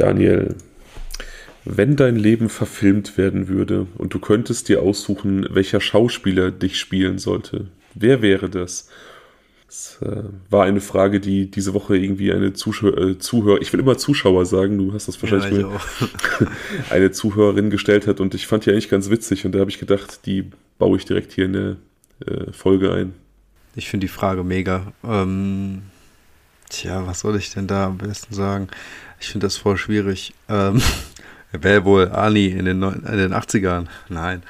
Daniel, wenn dein Leben verfilmt werden würde und du könntest dir aussuchen, welcher Schauspieler dich spielen sollte, wer wäre das? Das äh, war eine Frage, die diese Woche irgendwie eine Zuschauer, äh, Zuhörer, ich will immer Zuschauer sagen, du hast das wahrscheinlich Ja, eine Zuhörerin gestellt hat und ich fand die eigentlich ganz witzig und da habe ich gedacht, die baue ich direkt hier in der äh, Folge ein. Ich finde die Frage mega. Ähm, tja, was soll ich denn da am besten sagen? Ich finde das voll schwierig. Ähm, Wer wohl Ani in den, neun- in den 80ern? Nein.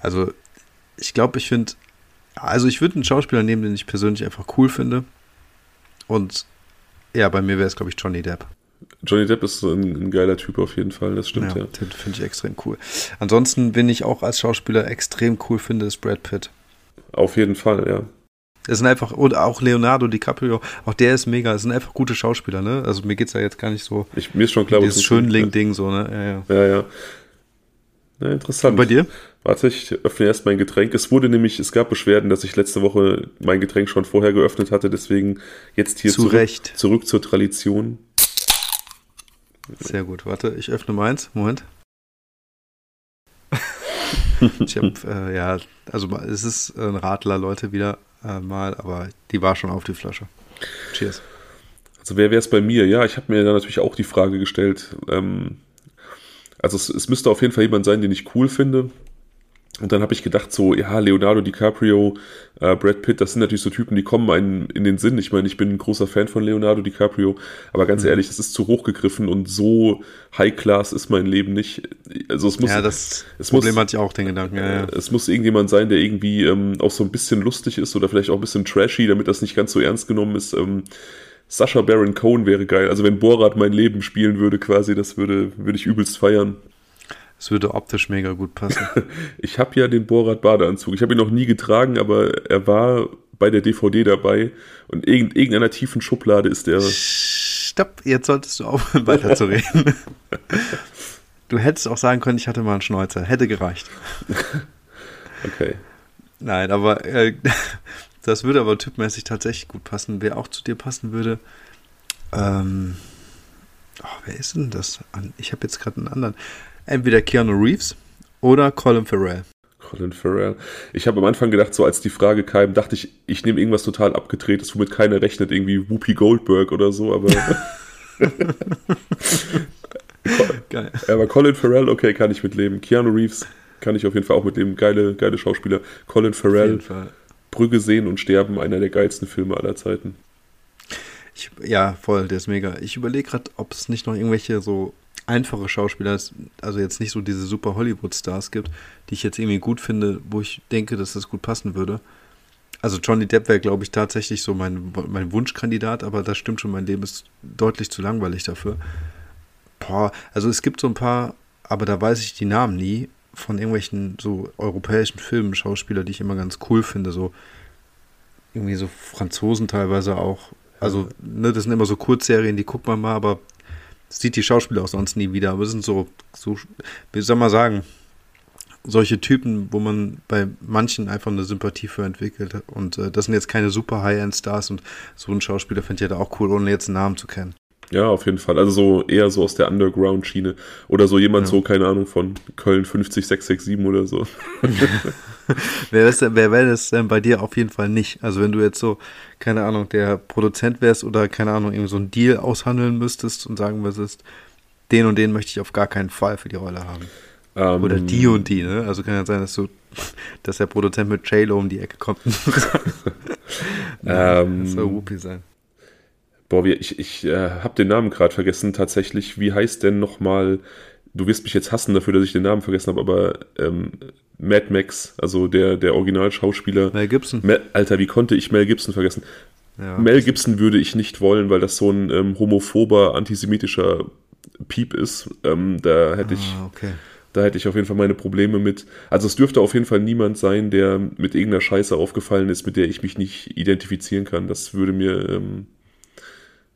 Also, ich glaube, ich finde, also ich würde einen Schauspieler nehmen, den ich persönlich einfach cool finde. Und ja, bei mir wäre es, glaube ich, Johnny Depp. Johnny Depp ist ein, ein geiler Typ auf jeden Fall, das stimmt ja. Den finde ich extrem cool. Ansonsten, bin ich auch als Schauspieler extrem cool finde, ist Brad Pitt. Auf jeden Fall, ja. Das sind einfach, und auch Leonardo DiCaprio, auch der ist mega, das sind einfach gute Schauspieler, ne? Also mir geht es ja jetzt gar nicht so, Ich, mir ist schon klar, dieses Schönling-Ding so, ne? Ja, ja. Ja, ja. Na, interessant. Und bei dir? Warte, ich öffne erst mein Getränk. Es wurde nämlich, es gab Beschwerden, dass ich letzte Woche mein Getränk schon vorher geöffnet hatte, deswegen jetzt hier Zu zurück, Recht. zurück zur Tradition. Sehr gut, warte, ich öffne meins, Moment. ich habe, äh, ja, also es ist ein Radler, Leute, wieder äh, mal, aber die war schon auf die Flasche. Cheers. Also wer wäre es bei mir? Ja, ich habe mir da natürlich auch die Frage gestellt. Ähm, also es, es müsste auf jeden Fall jemand sein, den ich cool finde. Und dann habe ich gedacht, so, ja, Leonardo DiCaprio, äh, Brad Pitt, das sind natürlich so Typen, die kommen einem in den Sinn. Ich meine, ich bin ein großer Fan von Leonardo DiCaprio, aber ganz ehrlich, das ist zu hoch gegriffen und so High-Class ist mein Leben nicht. Also es muss, ja, das es Problem muss- hatte ich auch, den Gedanken, ja, ja. es muss irgendjemand sein, der irgendwie ähm, auch so ein bisschen lustig ist oder vielleicht auch ein bisschen trashy, damit das nicht ganz so ernst genommen ist. Ähm, Sascha Baron Cohen wäre geil. Also wenn Borat mein Leben spielen würde, quasi, das würde, würde ich übelst feiern. Es würde optisch mega gut passen. Ich habe ja den Borat Badeanzug. Ich habe ihn noch nie getragen, aber er war bei der DVD dabei und irgend, irgendeiner tiefen Schublade ist der. Stopp, jetzt solltest du aufhören, weiterzureden. Du hättest auch sagen können, ich hatte mal einen Schnäuzer. Hätte gereicht. Okay. Nein, aber äh, das würde aber typmäßig tatsächlich gut passen. Wer auch zu dir passen würde, ähm, oh, wer ist denn das? Ich habe jetzt gerade einen anderen. Entweder Keanu Reeves oder Colin Farrell. Colin Farrell. Ich habe am Anfang gedacht, so als die Frage kam, dachte ich, ich nehme irgendwas total abgedrehtes, womit keiner rechnet, irgendwie Whoopi Goldberg oder so, aber, Geil. aber Colin Farrell, okay, kann ich mitleben. Keanu Reeves kann ich auf jeden Fall auch mitleben. Geile, geile Schauspieler. Colin Farrell. Brügge sehen und sterben, einer der geilsten Filme aller Zeiten. Ich, ja, voll, der ist mega. Ich überlege gerade, ob es nicht noch irgendwelche so einfache Schauspieler, also jetzt nicht so diese super Hollywood-Stars gibt, die ich jetzt irgendwie gut finde, wo ich denke, dass das gut passen würde. Also Johnny Depp wäre, glaube ich, tatsächlich so mein, mein Wunschkandidat, aber das stimmt schon, mein Leben ist deutlich zu langweilig dafür. Boah, also es gibt so ein paar, aber da weiß ich die Namen nie, von irgendwelchen so europäischen Filmen, Schauspieler, die ich immer ganz cool finde, so irgendwie so Franzosen teilweise auch. Also, ne, das sind immer so Kurzserien, die guckt man mal, aber sieht die Schauspieler auch sonst nie wieder. Aber es sind so, so, wie soll man sagen, solche Typen, wo man bei manchen einfach eine Sympathie für entwickelt. Und äh, das sind jetzt keine super High-End-Stars und so ein Schauspieler finde ich ja da auch cool, ohne jetzt einen Namen zu kennen. Ja, auf jeden Fall. Also so eher so aus der Underground-Schiene. Oder so jemand Ja. so, keine Ahnung, von Köln 50667 oder so. Wer, ist wer wäre das denn bei dir auf jeden Fall nicht? Also wenn du jetzt so, keine Ahnung, der Produzent wärst oder keine Ahnung, irgendwie so einen Deal aushandeln müsstest und sagen müsstest, den und den möchte ich auf gar keinen Fall für die Rolle haben. Ähm, Oder die und die, ne? Also kann ja sein, dass du, dass der Produzent mit J-Lo um die Ecke kommt. Ähm, das soll Whoopi sein. Boah, ich, ich äh, habe den Namen gerade vergessen tatsächlich. Wie heißt denn nochmal, du wirst mich jetzt hassen dafür, dass ich den Namen vergessen habe, aber ähm, Mad Max, also der, der Originalschauspieler. Mel Gibson. Mel, Alter, wie konnte ich Mel Gibson vergessen? Ja. Mel Gibson würde ich nicht wollen, weil das so ein ähm, homophober, antisemitischer Piep ist. Ähm, da hätte ich, Ah, okay. da hätte ich auf jeden Fall meine Probleme mit. Also es dürfte auf jeden Fall niemand sein, der mit irgendeiner Scheiße aufgefallen ist, mit der ich mich nicht identifizieren kann. Das würde mir, ähm,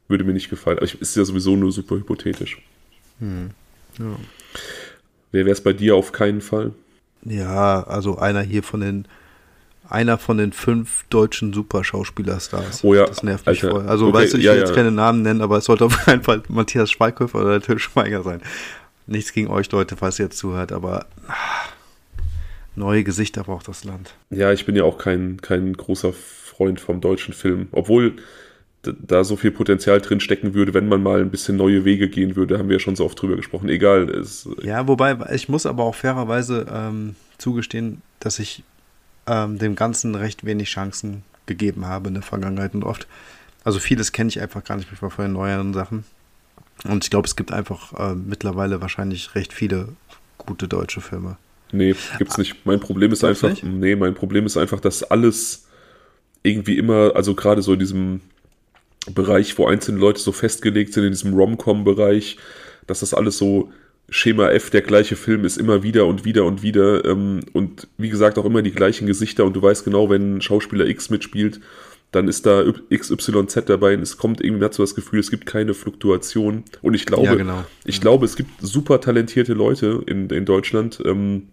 würde mir nicht gefallen. Aber ich, ist ja sowieso nur super hypothetisch. Ja. Wer wäre es bei dir auf keinen Fall? ja, also einer hier von den einer von den fünf deutschen Superschauspielerstars. Oh ja, Das nervt mich Alter. voll. Also Okay, weißt du, ich ja, will jetzt ja. keine Namen nennen, aber es sollte auf keinen Fall Matthias Schweighöfer oder Till Schweiger sein. Nichts gegen euch Leute, falls ihr jetzt zuhört, aber ah, neue Gesichter braucht das Land. Ja, ich bin ja auch kein, kein großer Freund vom deutschen Film. Obwohl da so viel Potenzial drin stecken würde, wenn man mal ein bisschen neue Wege gehen würde, haben wir ja schon so oft drüber gesprochen. Egal, es, Ja, wobei, ich muss aber auch fairerweise ähm, zugestehen, dass ich ähm, dem Ganzen recht wenig Chancen gegeben habe in der Vergangenheit und oft. Also vieles kenne ich einfach gar nicht mehr von den neueren Sachen. Und ich glaube, es gibt einfach äh, mittlerweile wahrscheinlich recht viele gute deutsche Filme. nee, gibt's nicht. Mein Problem ist Gibt's einfach, nicht? nee, mein Problem ist einfach, dass alles irgendwie immer, also gerade so in diesem Bereich, wo einzelne Leute so festgelegt sind, in diesem Rom-Com-Bereich, dass das alles so Schema F, der gleiche Film ist immer wieder und wieder und wieder ähm, und wie gesagt auch immer die gleichen Gesichter und du weißt genau, wenn Schauspieler X mitspielt, dann ist da XYZ dabei und es kommt irgendwie, so das Gefühl, es gibt keine Fluktuation und ich glaube, Ja, genau. ich glaube, es gibt super talentierte Leute in, in Deutschland, ähm,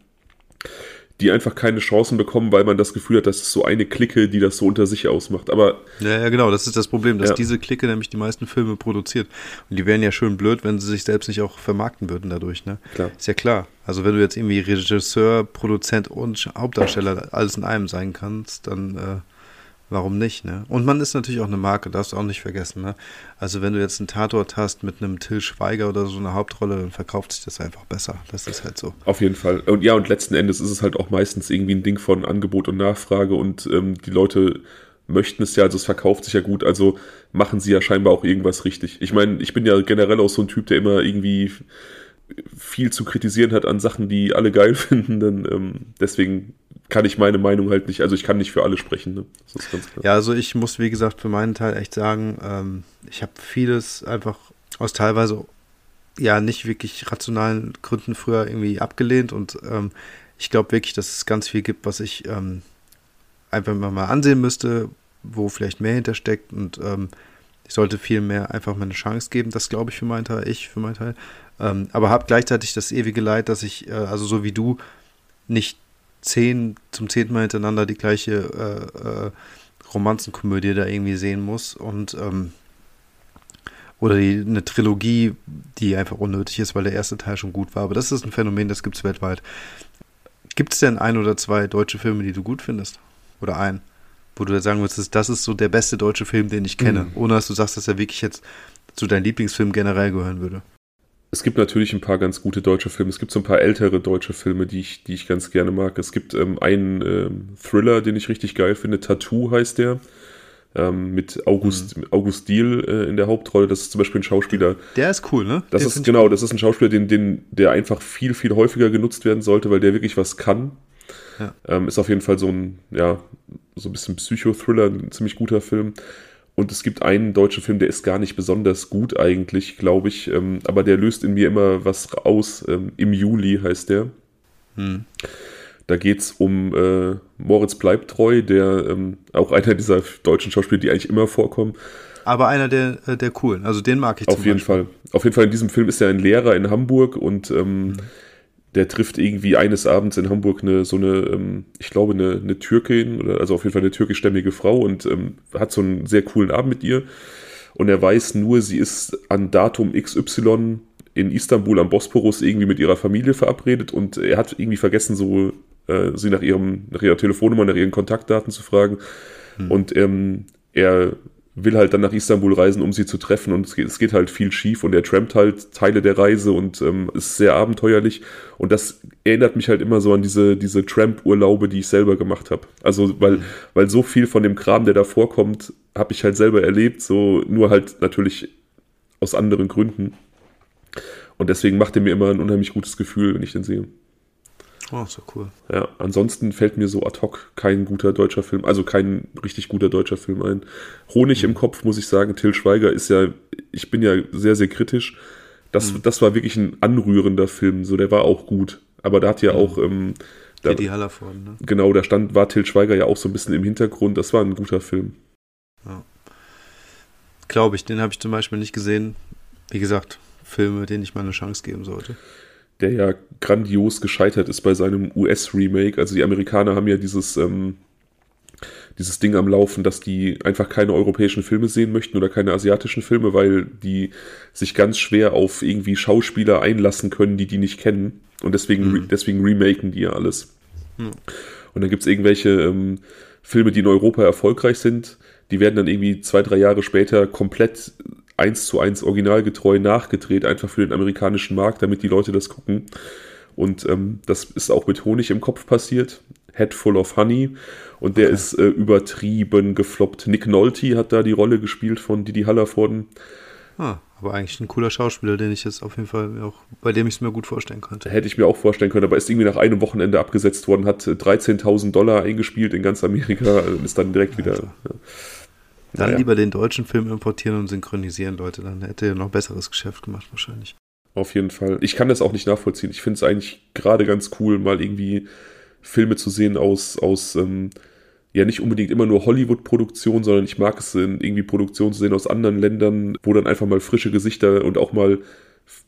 die einfach keine Chancen bekommen, weil man das Gefühl hat, das ist so eine Clique, die das so unter sich ausmacht. Aber Ja, ja, genau, das ist das Problem, dass Ja. diese Clique nämlich die meisten Filme produziert. Und die wären ja schön blöd, wenn sie sich selbst nicht auch vermarkten würden dadurch, ne? Klar. Ist ja klar. Also wenn du jetzt irgendwie Regisseur, Produzent und Hauptdarsteller alles in einem sein kannst, dann äh, warum nicht, ne? Und man ist natürlich auch eine Marke, darfst du auch nicht vergessen, ne? Also wenn du jetzt einen Tatort hast mit einem Till Schweiger oder so eine Hauptrolle, dann verkauft sich das einfach besser. Das ist halt so. Auf jeden Fall. Und ja, und letzten Endes ist es halt auch meistens irgendwie ein Ding von Angebot und Nachfrage und ähm, die Leute möchten es ja, also es verkauft sich ja gut, also machen sie ja scheinbar auch irgendwas richtig. Ich meine, ich bin ja generell auch so ein Typ, der immer irgendwie viel zu kritisieren hat an Sachen, die alle geil finden, dann ähm, deswegen kann ich meine Meinung halt nicht, also ich kann nicht für alle sprechen, ne? Ja, also ich muss, wie gesagt, für meinen Teil echt sagen, ähm, ich habe vieles einfach aus teilweise ja nicht wirklich rationalen Gründen früher irgendwie abgelehnt und ähm, ich glaube wirklich, dass es ganz viel gibt, was ich ähm, einfach mal ansehen müsste, wo vielleicht mehr hintersteckt und ähm, ich sollte viel mehr einfach mal eine Chance geben. Das glaube ich für meinen Teil, ich für meinen Teil. Ähm, aber habe gleichzeitig das ewige Leid, dass ich, äh, also so wie du, nicht zehn zum zehnten Mal hintereinander die gleiche äh, äh, Romanzenkomödie da irgendwie sehen muss und ähm, oder die, eine Trilogie, die einfach unnötig ist, weil der erste Teil schon gut war. Aber das ist ein Phänomen, das gibt es weltweit. Gibt es denn ein oder zwei deutsche Filme, die du gut findest? Oder ein? Wo du sagen würdest, das ist so der beste deutsche Film, den ich kenne, Mhm. ohne dass du sagst, dass er wirklich jetzt zu deinem Lieblingsfilm generell gehören würde. Es gibt natürlich ein paar ganz gute deutsche Filme. Es gibt so ein paar ältere deutsche Filme, die ich, die ich ganz gerne mag. Es gibt ähm, einen ähm, Thriller, den ich richtig geil finde. Tattoo heißt der. Ähm, mit August, August Diehl äh, in der Hauptrolle. Das ist zum Beispiel ein Schauspieler. Der ist cool, ne? Das Den ist genau, das ist ein Schauspieler, den, den, der einfach viel, viel häufiger genutzt werden sollte, weil der wirklich was kann. Ja. Ähm, ist auf jeden Fall so ein, ja, so ein bisschen Psychothriller, ein ziemlich guter Film. Und es gibt einen deutschen Film, der ist gar nicht besonders gut eigentlich, glaube ich, ähm, aber der löst in mir immer was aus. Ähm, Im Juli heißt der. Hm. Da geht es um äh, Moritz bleibt treu, der ähm, auch einer dieser deutschen Schauspieler, die eigentlich immer vorkommen. Aber einer der, äh, der coolen. Also den mag ich Auf jeden Fall. Auf jeden Fall in diesem Film ist er ein Lehrer in Hamburg und ähm, der trifft irgendwie eines Abends in Hamburg eine so eine, ähm, ich glaube, eine, eine Türkin, oder also auf jeden Fall eine türkischstämmige Frau und ähm, hat so einen sehr coolen Abend mit ihr. Und er weiß nur, sie ist an Datum XY in Istanbul am Bosporus irgendwie mit ihrer Familie verabredet und er hat irgendwie vergessen, so äh, sie nach ihrem, nach ihrer Telefonnummer, nach ihren Kontaktdaten zu fragen. Und ähm, er will halt dann nach Istanbul reisen, um sie zu treffen und es geht, es geht halt viel schief und er trampt halt Teile der Reise und ähm, ist sehr abenteuerlich und das erinnert mich halt immer so an diese, diese Tramp-Urlaube, die ich selber gemacht habe. Also weil, weil so viel von dem Kram, der da vorkommt, habe ich halt selber erlebt, so nur halt natürlich aus anderen Gründen. Und deswegen macht er mir immer ein unheimlich gutes Gefühl, wenn ich den sehe. Oh, so cool. Ja, ansonsten fällt mir so ad hoc kein guter deutscher Film, also kein richtig guter deutscher Film ein. Honig im Kopf, muss ich sagen, Till Schweiger ist ja, ich bin ja sehr, sehr kritisch. Das, das war wirklich ein anrührender Film, so der war auch gut. Aber da hat ja auch, ähm, da, Didi Hallervorden, ne? genau, da stand, war Till Schweiger ja auch so ein bisschen im Hintergrund. Das war ein guter Film. Glaube ich, den habe ich zum Beispiel nicht gesehen. Wie gesagt, Filme, denen ich mal eine Chance geben sollte. Der ja grandios gescheitert ist bei seinem US-Remake. Also die Amerikaner haben ja dieses, ähm, dieses Ding am Laufen, dass die einfach keine europäischen Filme sehen möchten oder keine asiatischen Filme, weil die sich ganz schwer auf irgendwie Schauspieler einlassen können, die die nicht kennen. Und deswegen, mhm. deswegen remaken die ja alles. Mhm. Und dann gibt es irgendwelche ähm, Filme, die in Europa erfolgreich sind, die werden dann irgendwie zwei, drei Jahre später komplett eins zu eins originalgetreu nachgedreht, einfach für den amerikanischen Markt, damit die Leute das gucken. Und ähm, das ist auch mit Honig im Kopf passiert. Head Full of Honey. Und der okay. ist äh, übertrieben gefloppt. Nick Nolte hat da die Rolle gespielt von Didi Hallervorden. Ah, aber eigentlich ein cooler Schauspieler, den ich jetzt auf jeden Fall auch, bei dem ich es mir gut vorstellen könnte. Hätte ich mir auch vorstellen können, aber ist irgendwie nach einem Wochenende abgesetzt worden, hat 13.000 Dollar eingespielt in ganz Amerika und ist dann direkt wieder. Ja. Dann naja. lieber den deutschen Film importieren und synchronisieren, Leute. Dann hätte er noch besseres Geschäft gemacht, wahrscheinlich. Auf jeden Fall. Ich kann das auch nicht nachvollziehen. Ich finde es eigentlich gerade ganz cool, mal irgendwie Filme zu sehen aus, aus ähm, ja nicht unbedingt immer nur Hollywood-Produktion, sondern ich mag es in irgendwie Produktionen zu sehen aus anderen Ländern, wo dann einfach mal frische Gesichter und auch mal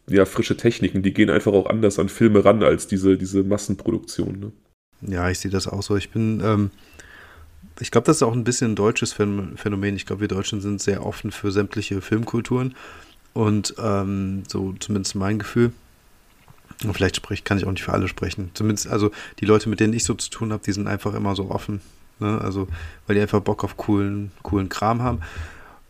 ja, frische Techniken, die gehen einfach auch anders an Filme ran als diese, diese Massenproduktion. Ne? Ja, ich sehe das auch so. Ich bin, ähm, ich glaube, das ist auch ein bisschen ein deutsches Phänomen. Ich glaube, wir Deutschen sind sehr offen für sämtliche Filmkulturen. Und ähm, so zumindest mein Gefühl. Und vielleicht sprich, kann ich auch nicht für alle sprechen. Zumindest, also die Leute, mit denen ich so zu tun habe, die sind einfach immer so offen. Ne? Also, weil die einfach Bock auf coolen, coolen Kram haben.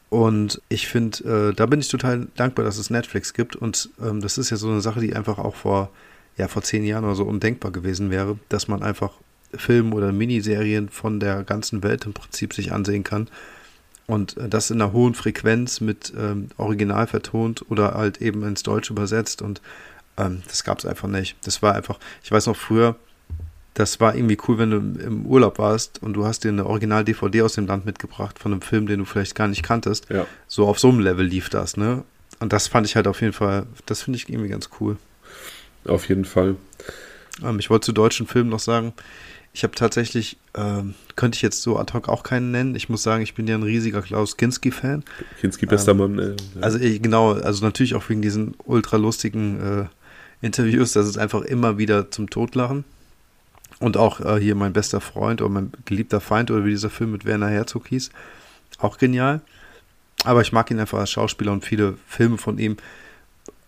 Und ich finde, äh, da bin ich total dankbar, dass es Netflix gibt. Und ähm, das ist ja so eine Sache, die einfach auch vor, ja, vor zehn Jahren oder so undenkbar gewesen wäre, dass man einfach Filme oder Miniserien von der ganzen Welt im Prinzip sich ansehen kann. Und äh, das in einer hohen Frequenz mit ähm, Original vertont oder halt eben ins Deutsche übersetzt. Und ähm, das gab es einfach nicht. Das war einfach, ich weiß noch früher, das war irgendwie cool, wenn du im Urlaub warst und du hast dir eine Original-DVD aus dem Land mitgebracht von einem Film, den du vielleicht gar nicht kanntest. Ja. So auf so einem Level lief das, ne? Und das fand ich halt auf jeden Fall, das finde ich irgendwie ganz cool. Auf jeden Fall. Ähm, ich wollte zu deutschen Filmen noch sagen, ich habe tatsächlich, ähm, könnte ich jetzt so ad hoc auch keinen nennen. Ich muss sagen, ich bin ja ein riesiger Klaus Kinski-Fan. Kinski, bester ähm, Mann. Äh, ja. Also ich, genau, also natürlich auch wegen diesen ultra lustigen äh, Interviews, das ist einfach immer wieder zum Totlachen. Und auch äh, hier mein bester Freund oder mein geliebter Feind oder wie dieser Film mit Werner Herzog hieß. Auch genial. Aber ich mag ihn einfach als Schauspieler und viele Filme von ihm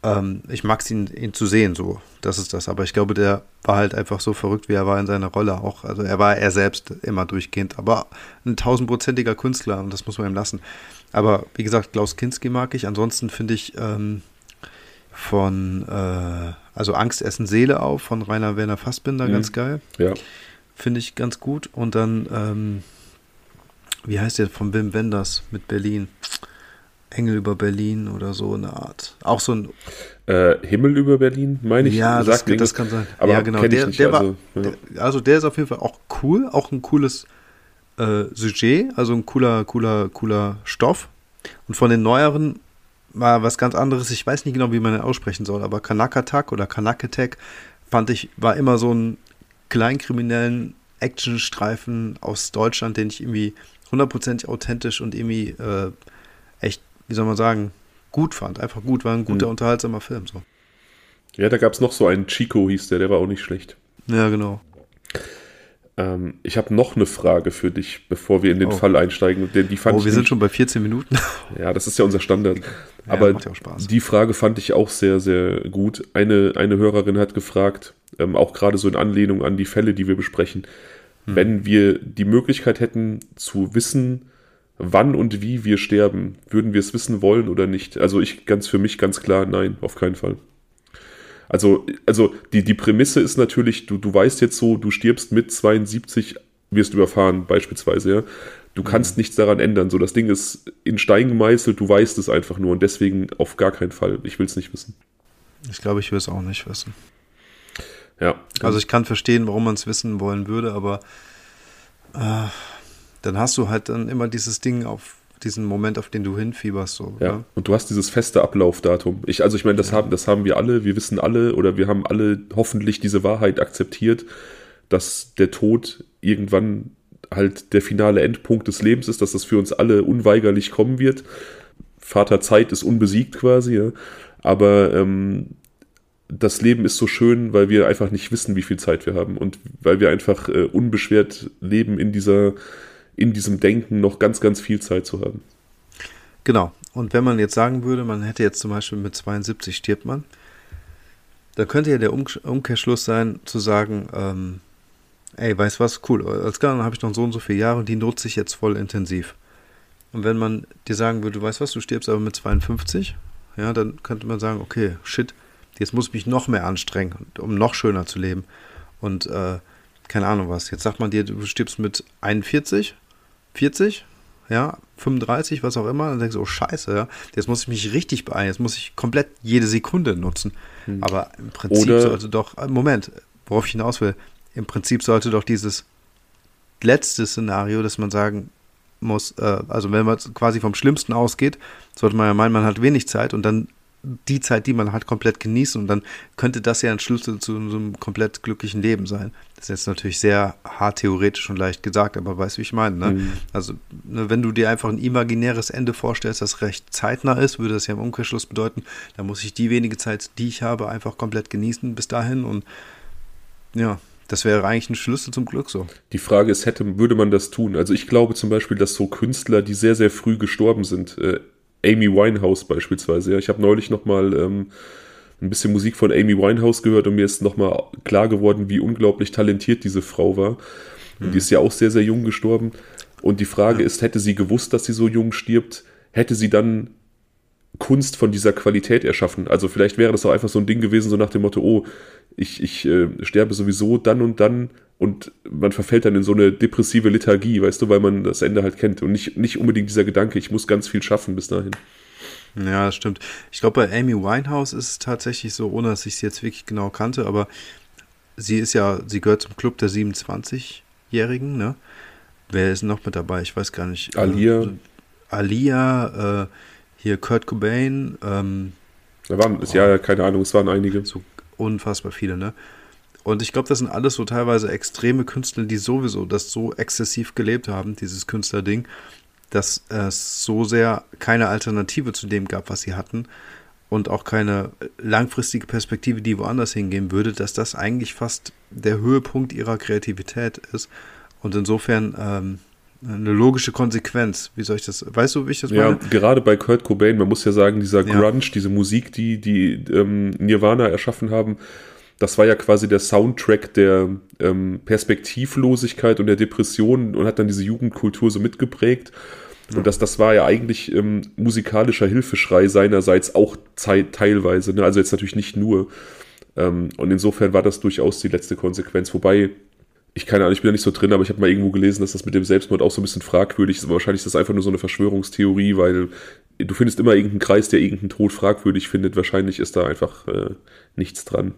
ähm, ich mag es ihn, ihn zu sehen, so. Das ist das. Aber ich glaube, der war halt einfach so verrückt, wie er war in seiner Rolle auch. Also er war er selbst immer durchgehend, aber ein tausendprozentiger Künstler und das muss man ihm lassen. Aber wie gesagt, Klaus Kinski mag ich. Ansonsten finde ich ähm, von, äh, also Angst essen Seele auf von Rainer Werner Fassbinder mhm. ganz geil. Ja. Finde ich ganz gut. Und dann, ähm, wie heißt der von Wim Wenders mit Berlin? Engel über Berlin oder so eine Art. Auch so ein. Äh, Himmel über Berlin, meine ich. Ja, das, das, kann sein. Aber ja, genau. Der, nicht, der also, war, ja. der, also der ist auf jeden Fall auch cool, auch ein cooles äh, Sujet, also ein cooler, cooler, cooler Stoff. Und von den neueren war was ganz anderes. Ich weiß nicht genau, wie man den aussprechen soll, aber Kanakatak oder Kanaketek fand ich, war immer so ein kleinkriminellen Actionstreifen aus Deutschland, den ich irgendwie hundertprozentig authentisch und irgendwie äh, wie soll man sagen, gut fand. Einfach gut, war ein guter, mhm. unterhaltsamer Film. So. Ja, da gab es noch so einen Chico, hieß der, der war auch nicht schlecht. Ja, genau. Ähm, ich habe noch eine Frage für dich, bevor wir in den oh. Fall einsteigen. Die, die fand oh, wir sind schon bei 14 Minuten. ja, das ist ja unser Standard. Ja, Aber ja die Frage fand ich auch sehr, sehr gut. Eine, eine Hörerin hat gefragt, ähm, auch gerade so in Anlehnung an die Fälle, die wir besprechen, hm. wenn wir die Möglichkeit hätten zu wissen, wann und wie wir sterben, würden wir es wissen wollen oder nicht? Also ich ganz für mich ganz klar, nein, auf keinen Fall. Also, also die, die Prämisse ist natürlich, du, du weißt jetzt so, du stirbst mit 72, wirst überfahren, beispielsweise, ja. Du kannst mhm. nichts daran ändern. So, das Ding ist in Stein gemeißelt, du weißt es einfach nur und deswegen auf gar keinen Fall. Ich will es nicht wissen. Ich glaube, ich will es auch nicht wissen. Ja. Also ich kann verstehen, warum man es wissen wollen würde, aber äh, dann hast du halt dann immer dieses Ding auf diesen Moment, auf den du hinfieberst. So, ja, ne? und du hast dieses feste Ablaufdatum. Ich, also ich meine, das, ja. haben, das haben wir alle, wir wissen alle oder wir haben alle hoffentlich diese Wahrheit akzeptiert, dass der Tod irgendwann halt der finale Endpunkt des Lebens ist, dass das für uns alle unweigerlich kommen wird. Vater Zeit ist unbesiegt quasi, ja. aber ähm, das Leben ist so schön, weil wir einfach nicht wissen, wie viel Zeit wir haben und weil wir einfach äh, unbeschwert leben in dieser in diesem Denken noch ganz, ganz viel Zeit zu haben. Genau. Und wenn man jetzt sagen würde, man hätte jetzt zum Beispiel mit 72 stirbt man, da könnte ja der Umkehrschluss sein, zu sagen, ähm, ey, weißt was, cool, als Gunner habe ich noch so und so viele Jahre und die nutze ich jetzt voll intensiv. Und wenn man dir sagen würde, weißt was, du stirbst aber mit 52, ja, dann könnte man sagen, okay, shit, jetzt muss ich mich noch mehr anstrengen, um noch schöner zu leben. Und äh, keine Ahnung was. Jetzt sagt man dir, du stirbst mit 41, 40, ja, 35, was auch immer, dann denkst du, oh Scheiße, ja, jetzt muss ich mich richtig beeilen, jetzt muss ich komplett jede Sekunde nutzen. Hm. Aber im Prinzip Oder sollte doch, äh, Moment, worauf ich hinaus will, im Prinzip sollte doch dieses letzte Szenario, dass man sagen muss, äh, also wenn man quasi vom Schlimmsten ausgeht, sollte man ja meinen, man hat wenig Zeit und dann die Zeit, die man hat, komplett genießen und dann könnte das ja ein Schlüssel zu einem komplett glücklichen Leben sein. Das ist jetzt natürlich sehr hart theoretisch und leicht gesagt, aber weißt du, wie ich meine? Ne? Mhm. Also, ne, wenn du dir einfach ein imaginäres Ende vorstellst, das recht zeitnah ist, würde das ja im Umkehrschluss bedeuten, da muss ich die wenige Zeit, die ich habe, einfach komplett genießen bis dahin und ja, das wäre eigentlich ein Schlüssel zum Glück so. Die Frage ist, hätte, würde man das tun? Also ich glaube zum Beispiel, dass so Künstler, die sehr, sehr früh gestorben sind, äh, Amy Winehouse beispielsweise. Ja, ich habe neulich noch mal ähm, ein bisschen Musik von Amy Winehouse gehört und mir ist noch mal klar geworden, wie unglaublich talentiert diese Frau war. Mhm. die ist ja auch sehr, sehr jung gestorben. Und die Frage ja. ist, hätte sie gewusst, dass sie so jung stirbt, hätte sie dann Kunst von dieser Qualität erschaffen. Also vielleicht wäre das auch einfach so ein Ding gewesen, so nach dem Motto, oh, ich, ich äh, sterbe sowieso dann und dann und man verfällt dann in so eine depressive Lethargie, weißt du, weil man das Ende halt kennt und nicht, nicht unbedingt dieser Gedanke, ich muss ganz viel schaffen bis dahin. Ja, das stimmt. Ich glaube, bei Amy Winehouse ist es tatsächlich so, ohne dass ich sie jetzt wirklich genau kannte, aber sie ist ja, sie gehört zum Club der 27-Jährigen, ne? Wer ist noch mit dabei? Ich weiß gar nicht. Alia. Äh, Alia, äh, hier Kurt Cobain. Ähm, da waren, oh, ja, keine Ahnung, es waren einige. So unfassbar viele, ne? Und ich glaube, das sind alles so teilweise extreme Künstler, die sowieso das so exzessiv gelebt haben, dieses Künstlerding, dass es so sehr keine Alternative zu dem gab, was sie hatten und auch keine langfristige Perspektive, die woanders hingehen würde, dass das eigentlich fast der Höhepunkt ihrer Kreativität ist. Und insofern ähm, eine logische Konsequenz. Wie soll ich das, weißt du, wie ich das meine? Ja, gerade bei Kurt Cobain, man muss ja sagen, dieser Grunge, ja. diese Musik, die, die ähm, Nirvana erschaffen haben, das war ja quasi der Soundtrack der ähm, Perspektivlosigkeit und der Depression und hat dann diese Jugendkultur so mitgeprägt. Und das, das war ja eigentlich ähm, musikalischer Hilfeschrei seinerseits auch teilweise. Ne? Also jetzt natürlich nicht nur. Ähm, und insofern war das durchaus die letzte Konsequenz. Wobei ich keine Ahnung, ich bin da nicht so drin, aber ich habe mal irgendwo gelesen, dass das mit dem Selbstmord auch so ein bisschen fragwürdig ist. Aber wahrscheinlich ist das einfach nur so eine Verschwörungstheorie, weil du findest immer irgendeinen Kreis, der irgendeinen Tod fragwürdig findet. Wahrscheinlich ist da einfach äh, nichts dran.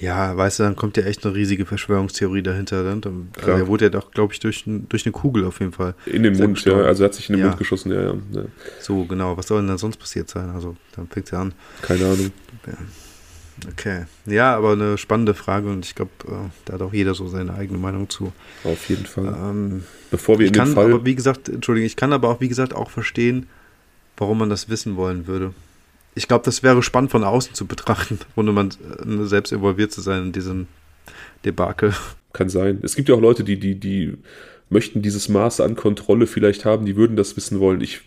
Ja, weißt du, dann kommt ja echt eine riesige Verschwörungstheorie dahinter. Ne? Also er wurde ja doch, glaube ich, durch, durch eine Kugel auf jeden Fall. In den Mund, ja. Also er hat sich in den ja. Mund geschossen, ja, ja, ja, So, genau. Was soll denn dann sonst passiert sein? Also, dann fängt es ja an. Keine Ahnung. Ja. Okay. Ja, aber eine spannende Frage und ich glaube, äh, da hat auch jeder so seine eigene Meinung zu. Auf jeden Fall. Ähm, Bevor wir in den kann Fall. Aber wie gesagt, Entschuldigung, ich kann aber auch, wie gesagt, auch verstehen, warum man das wissen wollen würde. Ich glaube, das wäre spannend von außen zu betrachten, ohne man äh, selbst involviert zu sein in diesem Debakel. Kann sein. Es gibt ja auch Leute, die, die, die möchten dieses Maß an Kontrolle vielleicht haben, die würden das wissen wollen. Ich,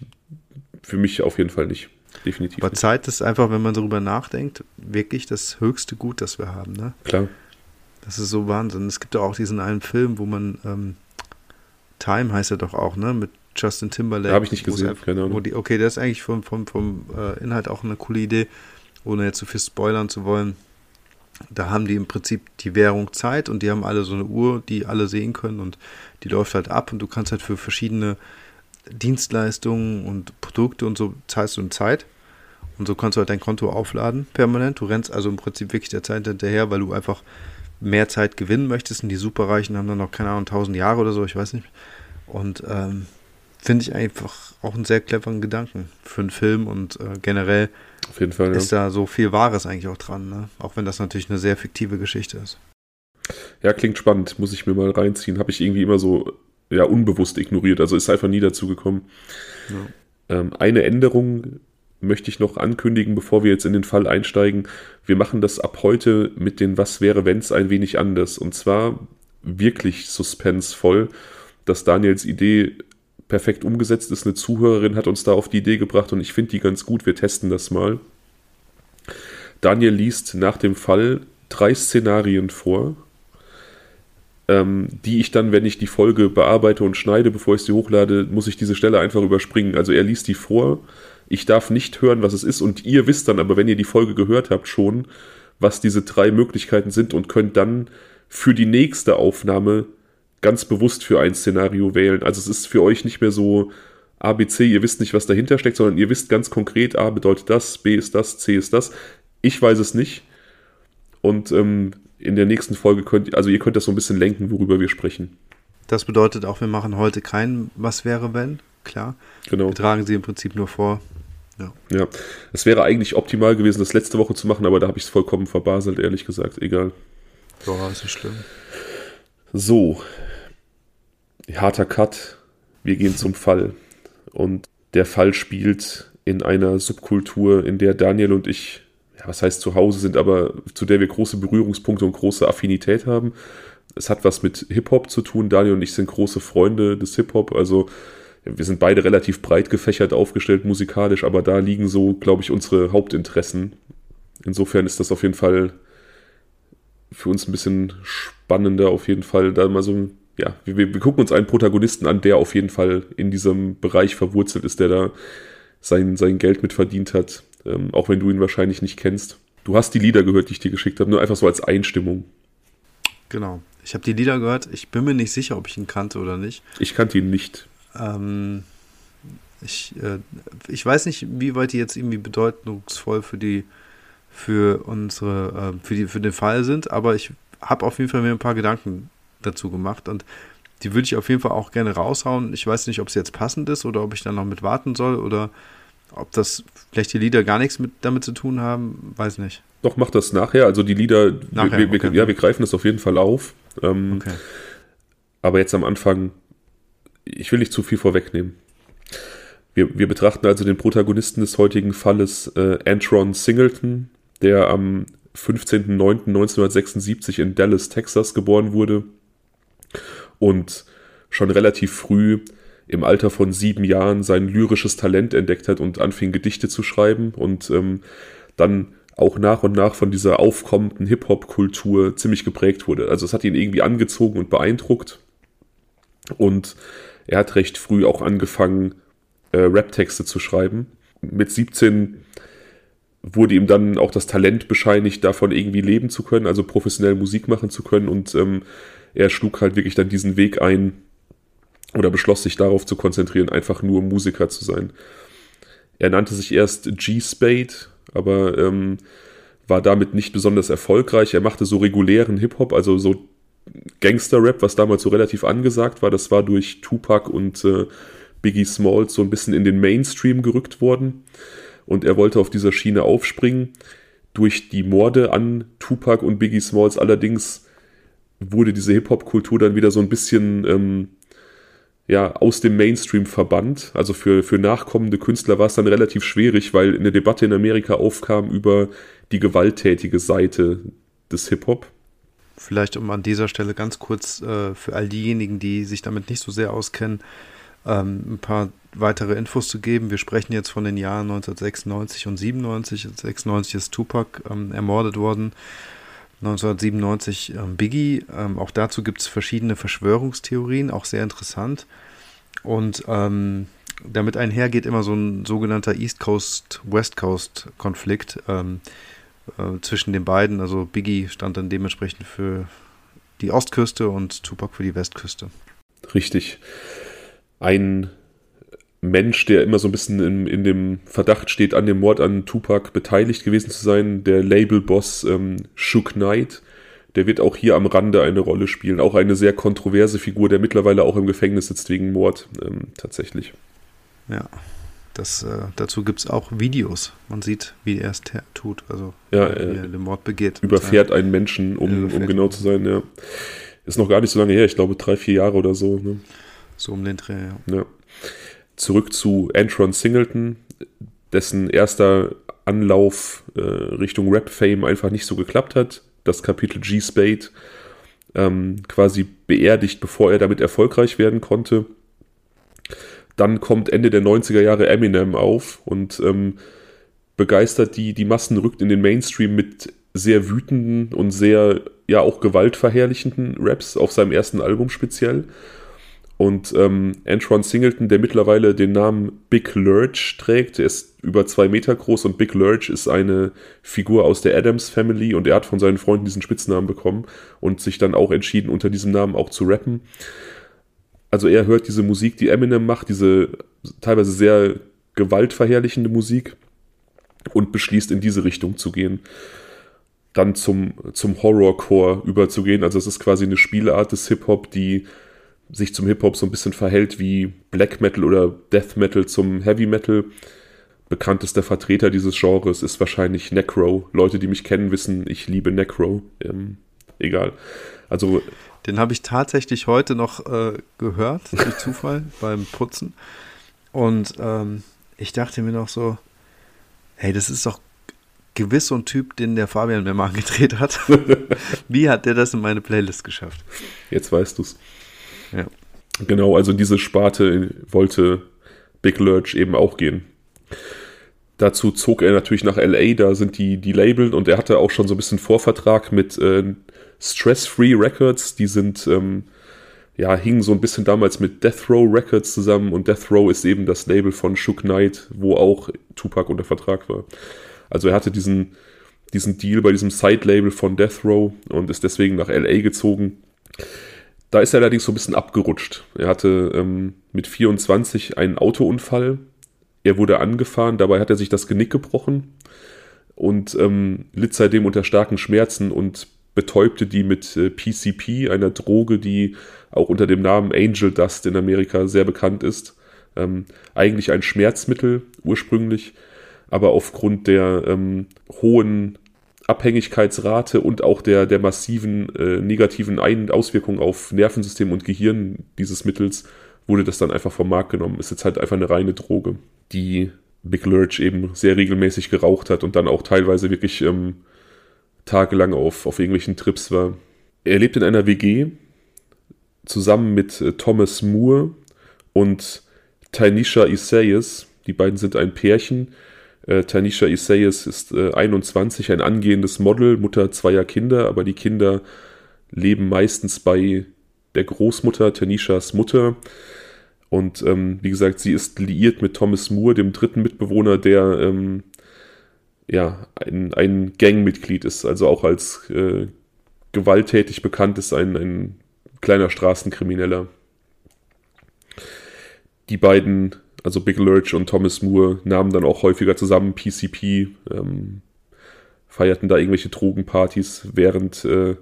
für mich auf jeden Fall nicht definitiv. Aber Zeit ist einfach, wenn man darüber nachdenkt, wirklich das höchste Gut, das wir haben. Ne? Klar. Das ist so Wahnsinn. Es gibt ja auch diesen einen Film, wo man ähm, Time heißt er doch auch, ne? Mit Justin Timberlake. Habe ich nicht gesehen, einfach, keine Ahnung. Die, okay, der ist eigentlich vom, vom, vom äh, Inhalt auch eine coole Idee, ohne jetzt zu viel spoilern zu wollen. Da haben die im Prinzip die Währung Zeit und die haben alle so eine Uhr, die alle sehen können und die läuft halt ab und du kannst halt für verschiedene Dienstleistungen und Produkte und so zahlst du in Zeit. Und so kannst du halt dein Konto aufladen permanent. Du rennst also im Prinzip wirklich der Zeit hinterher, weil du einfach mehr Zeit gewinnen möchtest. Und die Superreichen haben dann noch, keine Ahnung, 1000 Jahre oder so, ich weiß nicht. Und ähm, finde ich einfach auch einen sehr cleveren Gedanken für einen Film und äh, generell Fall, ist ja. da so viel Wahres eigentlich auch dran. Ne? Auch wenn das natürlich eine sehr fiktive Geschichte ist. Ja, klingt spannend. Muss ich mir mal reinziehen. Habe ich irgendwie immer so ja, unbewusst ignoriert. Also ist einfach nie dazu gekommen. Ja. Ähm, eine Änderung möchte ich noch ankündigen, bevor wir jetzt in den Fall einsteigen. Wir machen das ab heute mit den Was wäre wenn's ein wenig anders. Und zwar wirklich suspensvoll. dass Daniels Idee perfekt umgesetzt ist. Eine Zuhörerin hat uns da auf die Idee gebracht und ich finde die ganz gut. Wir testen das mal. Daniel liest nach dem Fall drei Szenarien vor, ähm, die ich dann, wenn ich die Folge bearbeite und schneide, bevor ich sie hochlade, muss ich diese Stelle einfach überspringen. Also er liest die vor, ich darf nicht hören, was es ist und ihr wisst dann aber, wenn ihr die Folge gehört habt, schon, was diese drei Möglichkeiten sind und könnt dann für die nächste Aufnahme ganz bewusst für ein Szenario wählen. Also es ist für euch nicht mehr so ABC, ihr wisst nicht, was dahinter steckt, sondern ihr wisst ganz konkret, A bedeutet das, B ist das, C ist das. Ich weiß es nicht. Und ähm, in der nächsten Folge könnt, also ihr könnt das so ein bisschen lenken, worüber wir sprechen. Das bedeutet auch, wir machen heute kein Was wäre wenn, klar. Genau. Wir tragen sie im Prinzip nur vor. Ja. ja. Es wäre eigentlich optimal gewesen, das letzte Woche zu machen, aber da habe ich es vollkommen verbaselt, ehrlich gesagt. Egal. Ja, ist nicht schlimm. So. Harter Cut. Wir gehen zum Fall. Und der Fall spielt in einer Subkultur, in der Daniel und ich ja, was heißt zu Hause sind, aber zu der wir große Berührungspunkte und große Affinität haben. Es hat was mit Hip-Hop zu tun. Daniel und ich sind große Freunde des Hip-Hop. Also wir sind beide relativ breit gefächert aufgestellt musikalisch, aber da liegen so, glaube ich, unsere Hauptinteressen. Insofern ist das auf jeden Fall für uns ein bisschen spannender, auf jeden Fall da mal so, ja, wir, wir gucken uns einen Protagonisten an, der auf jeden Fall in diesem Bereich verwurzelt ist, der da sein, sein Geld mit verdient hat ähm, auch wenn du ihn wahrscheinlich nicht kennst. Du hast die Lieder gehört, die ich dir geschickt habe, nur einfach so als Einstimmung. Genau. Ich habe die Lieder gehört. Ich bin mir nicht sicher, ob ich ihn kannte oder nicht. Ich kannte ihn nicht. Ähm, ich, äh, ich weiß nicht, wie weit die jetzt irgendwie bedeutungsvoll für die für unsere äh, für die für den Fall sind, aber ich habe auf jeden Fall mir ein paar Gedanken dazu gemacht und die würde ich auf jeden Fall auch gerne raushauen. Ich weiß nicht, ob es jetzt passend ist oder ob ich dann noch mit warten soll oder ob das vielleicht die Lieder gar nichts mit, damit zu tun haben, weiß nicht. Doch, mach das nachher. Also die Lieder, nachher, wir, wir, okay. ja, wir greifen das auf jeden Fall auf. Ähm, okay. Aber jetzt am Anfang, ich will nicht zu viel vorwegnehmen. Wir, wir betrachten also den Protagonisten des heutigen Falles, äh, Antron Singleton, der am 15.09.1976 in Dallas, Texas geboren wurde und schon relativ früh im Alter von sieben Jahren sein lyrisches Talent entdeckt hat und anfing Gedichte zu schreiben und ähm, dann auch nach und nach von dieser aufkommenden Hip-Hop-Kultur ziemlich geprägt wurde. Also es hat ihn irgendwie angezogen und beeindruckt. Und er hat recht früh auch angefangen, äh, Rap-Texte zu schreiben. Mit 17 wurde ihm dann auch das Talent bescheinigt, davon irgendwie leben zu können, also professionell Musik machen zu können. Und ähm, er schlug halt wirklich dann diesen Weg ein, oder beschloss sich darauf zu konzentrieren, einfach nur Musiker zu sein. Er nannte sich erst G-Spade, aber ähm, war damit nicht besonders erfolgreich. Er machte so regulären Hip-Hop, also so Gangster-Rap, was damals so relativ angesagt war. Das war durch Tupac und äh, Biggie Smalls so ein bisschen in den Mainstream gerückt worden. Und er wollte auf dieser Schiene aufspringen. Durch die Morde an Tupac und Biggie Smalls allerdings wurde diese Hip-Hop-Kultur dann wieder so ein bisschen ähm, ja, aus dem Mainstream verbannt. Also für, für nachkommende Künstler war es dann relativ schwierig, weil eine Debatte in Amerika aufkam über die gewalttätige Seite des Hip-Hop. Vielleicht um an dieser Stelle ganz kurz äh, für all diejenigen, die sich damit nicht so sehr auskennen, ähm, ein paar weitere Infos zu geben. Wir sprechen jetzt von den Jahren 1996 und 97. 96 ist Tupac ähm, ermordet worden. 1997 ähm, Biggie. Ähm, auch dazu gibt es verschiedene Verschwörungstheorien, auch sehr interessant. Und ähm, damit einhergeht immer so ein sogenannter East Coast-West Coast-Konflikt ähm, äh, zwischen den beiden. Also Biggie stand dann dementsprechend für die Ostküste und Tupac für die Westküste. Richtig. Ein Mensch, der immer so ein bisschen in, in dem Verdacht steht, an dem Mord an Tupac beteiligt gewesen zu sein, der Label-Boss ähm, Shook Knight, der wird auch hier am Rande eine Rolle spielen. Auch eine sehr kontroverse Figur, der mittlerweile auch im Gefängnis sitzt wegen Mord, ähm, tatsächlich. Ja, das, äh, dazu gibt es auch Videos. Man sieht, wie er es tut, also ja, wie äh, er den Mord begeht. Überfährt einen Menschen, um, um genau zu sein, ja. Ist noch gar nicht so lange her, ich glaube drei, vier Jahre oder so. Ne? So um den Dreh, ja. ja zurück zu Antron Singleton, dessen erster Anlauf äh, Richtung Rap-Fame einfach nicht so geklappt hat. Das Kapitel G-Spade ähm, quasi beerdigt, bevor er damit erfolgreich werden konnte. Dann kommt Ende der 90er Jahre Eminem auf und ähm, begeistert die, die Massen, rückt in den Mainstream mit sehr wütenden und sehr, ja, auch gewaltverherrlichenden Raps auf seinem ersten Album speziell. Und ähm, Antron Singleton, der mittlerweile den Namen Big Lurch trägt, der ist über zwei Meter groß und Big Lurch ist eine Figur aus der Adams Family und er hat von seinen Freunden diesen Spitznamen bekommen und sich dann auch entschieden, unter diesem Namen auch zu rappen. Also er hört diese Musik, die Eminem macht, diese teilweise sehr gewaltverherrlichende Musik und beschließt in diese Richtung zu gehen. Dann zum, zum Horrorcore überzugehen. Also es ist quasi eine Spielart des Hip-Hop, die sich zum Hip-Hop so ein bisschen verhält wie Black Metal oder Death Metal zum Heavy Metal. Bekanntester Vertreter dieses Genres ist wahrscheinlich Necro. Leute, die mich kennen, wissen, ich liebe Necro. Ähm, egal. Also. Den habe ich tatsächlich heute noch äh, gehört, durch Zufall, beim Putzen. Und ähm, ich dachte mir noch so, hey, das ist doch gewiss so ein Typ, den der Fabian mir mal angedreht hat. Wie hat der das in meine Playlist geschafft? Jetzt weißt du es. Ja. Genau, also diese Sparte wollte Big Lurch eben auch gehen. Dazu zog er natürlich nach LA, da sind die, die Label und er hatte auch schon so ein bisschen Vorvertrag mit äh, Stress Free Records, die sind, ähm, ja, hingen so ein bisschen damals mit Death Row Records zusammen und Death Row ist eben das Label von Shook Knight, wo auch Tupac unter Vertrag war. Also er hatte diesen, diesen Deal bei diesem Side-Label von Death Row und ist deswegen nach LA gezogen. Da ist er allerdings so ein bisschen abgerutscht. Er hatte ähm, mit 24 einen Autounfall. Er wurde angefahren, dabei hat er sich das Genick gebrochen und ähm, litt seitdem unter starken Schmerzen und betäubte die mit äh, PCP, einer Droge, die auch unter dem Namen Angel Dust in Amerika sehr bekannt ist. Ähm, eigentlich ein Schmerzmittel ursprünglich, aber aufgrund der ähm, hohen Abhängigkeitsrate und auch der, der massiven äh, negativen Ein Auswirkungen auf Nervensystem und Gehirn dieses Mittels wurde das dann einfach vom Markt genommen. Ist jetzt halt einfach eine reine Droge, die Big Lurch eben sehr regelmäßig geraucht hat und dann auch teilweise wirklich ähm, tagelang auf, auf irgendwelchen Trips war. Er lebt in einer WG zusammen mit äh, Thomas Moore und Tynisha Isaias. Die beiden sind ein Pärchen äh, Tanisha Isaias ist äh, 21, ein angehendes Model, Mutter zweier Kinder, aber die Kinder leben meistens bei der Großmutter, Tanishas Mutter. Und ähm, wie gesagt, sie ist liiert mit Thomas Moore, dem dritten Mitbewohner, der ähm, ja ein, ein Gangmitglied ist, also auch als äh, gewalttätig bekannt ist, ein, ein kleiner Straßenkrimineller. Die beiden also Big Lurch und Thomas Moore nahmen dann auch häufiger zusammen PCP, ähm, feierten da irgendwelche Drogenpartys, während äh,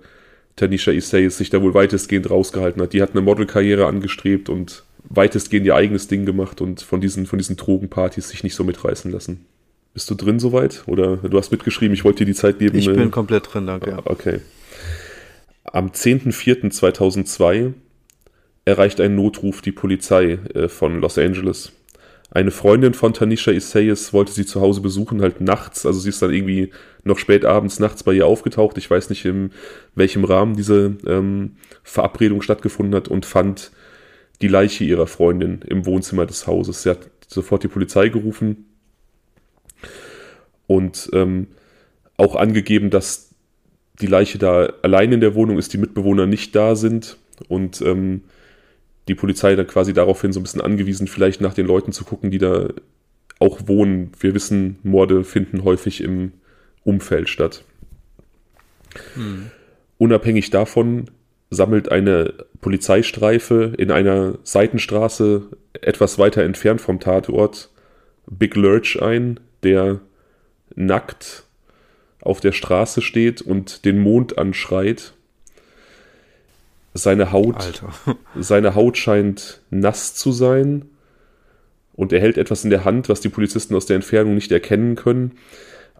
Tanisha Isaias sich da wohl weitestgehend rausgehalten hat. Die hat eine Modelkarriere angestrebt und weitestgehend ihr eigenes Ding gemacht und von diesen, von diesen Drogenpartys sich nicht so mitreißen lassen. Bist du drin soweit? Oder du hast mitgeschrieben, ich wollte dir die Zeit geben. Ich bin äh, komplett drin, danke. Ah, okay. Am 10.04.2002 erreicht ein Notruf die Polizei äh, von Los Angeles eine Freundin von Tanisha Isaias wollte sie zu Hause besuchen, halt nachts. Also sie ist dann irgendwie noch spät abends nachts bei ihr aufgetaucht. Ich weiß nicht, in welchem Rahmen diese ähm, Verabredung stattgefunden hat und fand die Leiche ihrer Freundin im Wohnzimmer des Hauses. Sie hat sofort die Polizei gerufen und ähm, auch angegeben, dass die Leiche da allein in der Wohnung ist, die Mitbewohner nicht da sind und ähm, die Polizei dann quasi daraufhin so ein bisschen angewiesen, vielleicht nach den Leuten zu gucken, die da auch wohnen. Wir wissen, Morde finden häufig im Umfeld statt. Hm. Unabhängig davon sammelt eine Polizeistreife in einer Seitenstraße etwas weiter entfernt vom Tatort Big Lurch ein, der nackt auf der Straße steht und den Mond anschreit seine Haut, seine Haut scheint nass zu sein und er hält etwas in der Hand, was die Polizisten aus der Entfernung nicht erkennen können.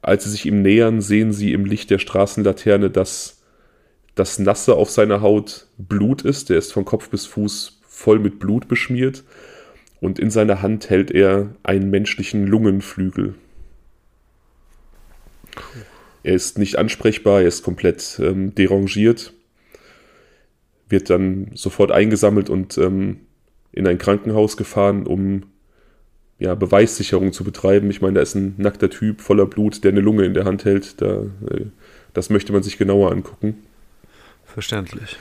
Als sie sich ihm nähern, sehen sie im Licht der Straßenlaterne, dass das Nasse auf seiner Haut Blut ist. Der ist von Kopf bis Fuß voll mit Blut beschmiert und in seiner Hand hält er einen menschlichen Lungenflügel. Er ist nicht ansprechbar, er ist komplett ähm, derangiert wird dann sofort eingesammelt und ähm, in ein Krankenhaus gefahren, um ja, Beweissicherung zu betreiben. Ich meine, da ist ein nackter Typ voller Blut, der eine Lunge in der Hand hält. Da, äh, das möchte man sich genauer angucken. Verständlich.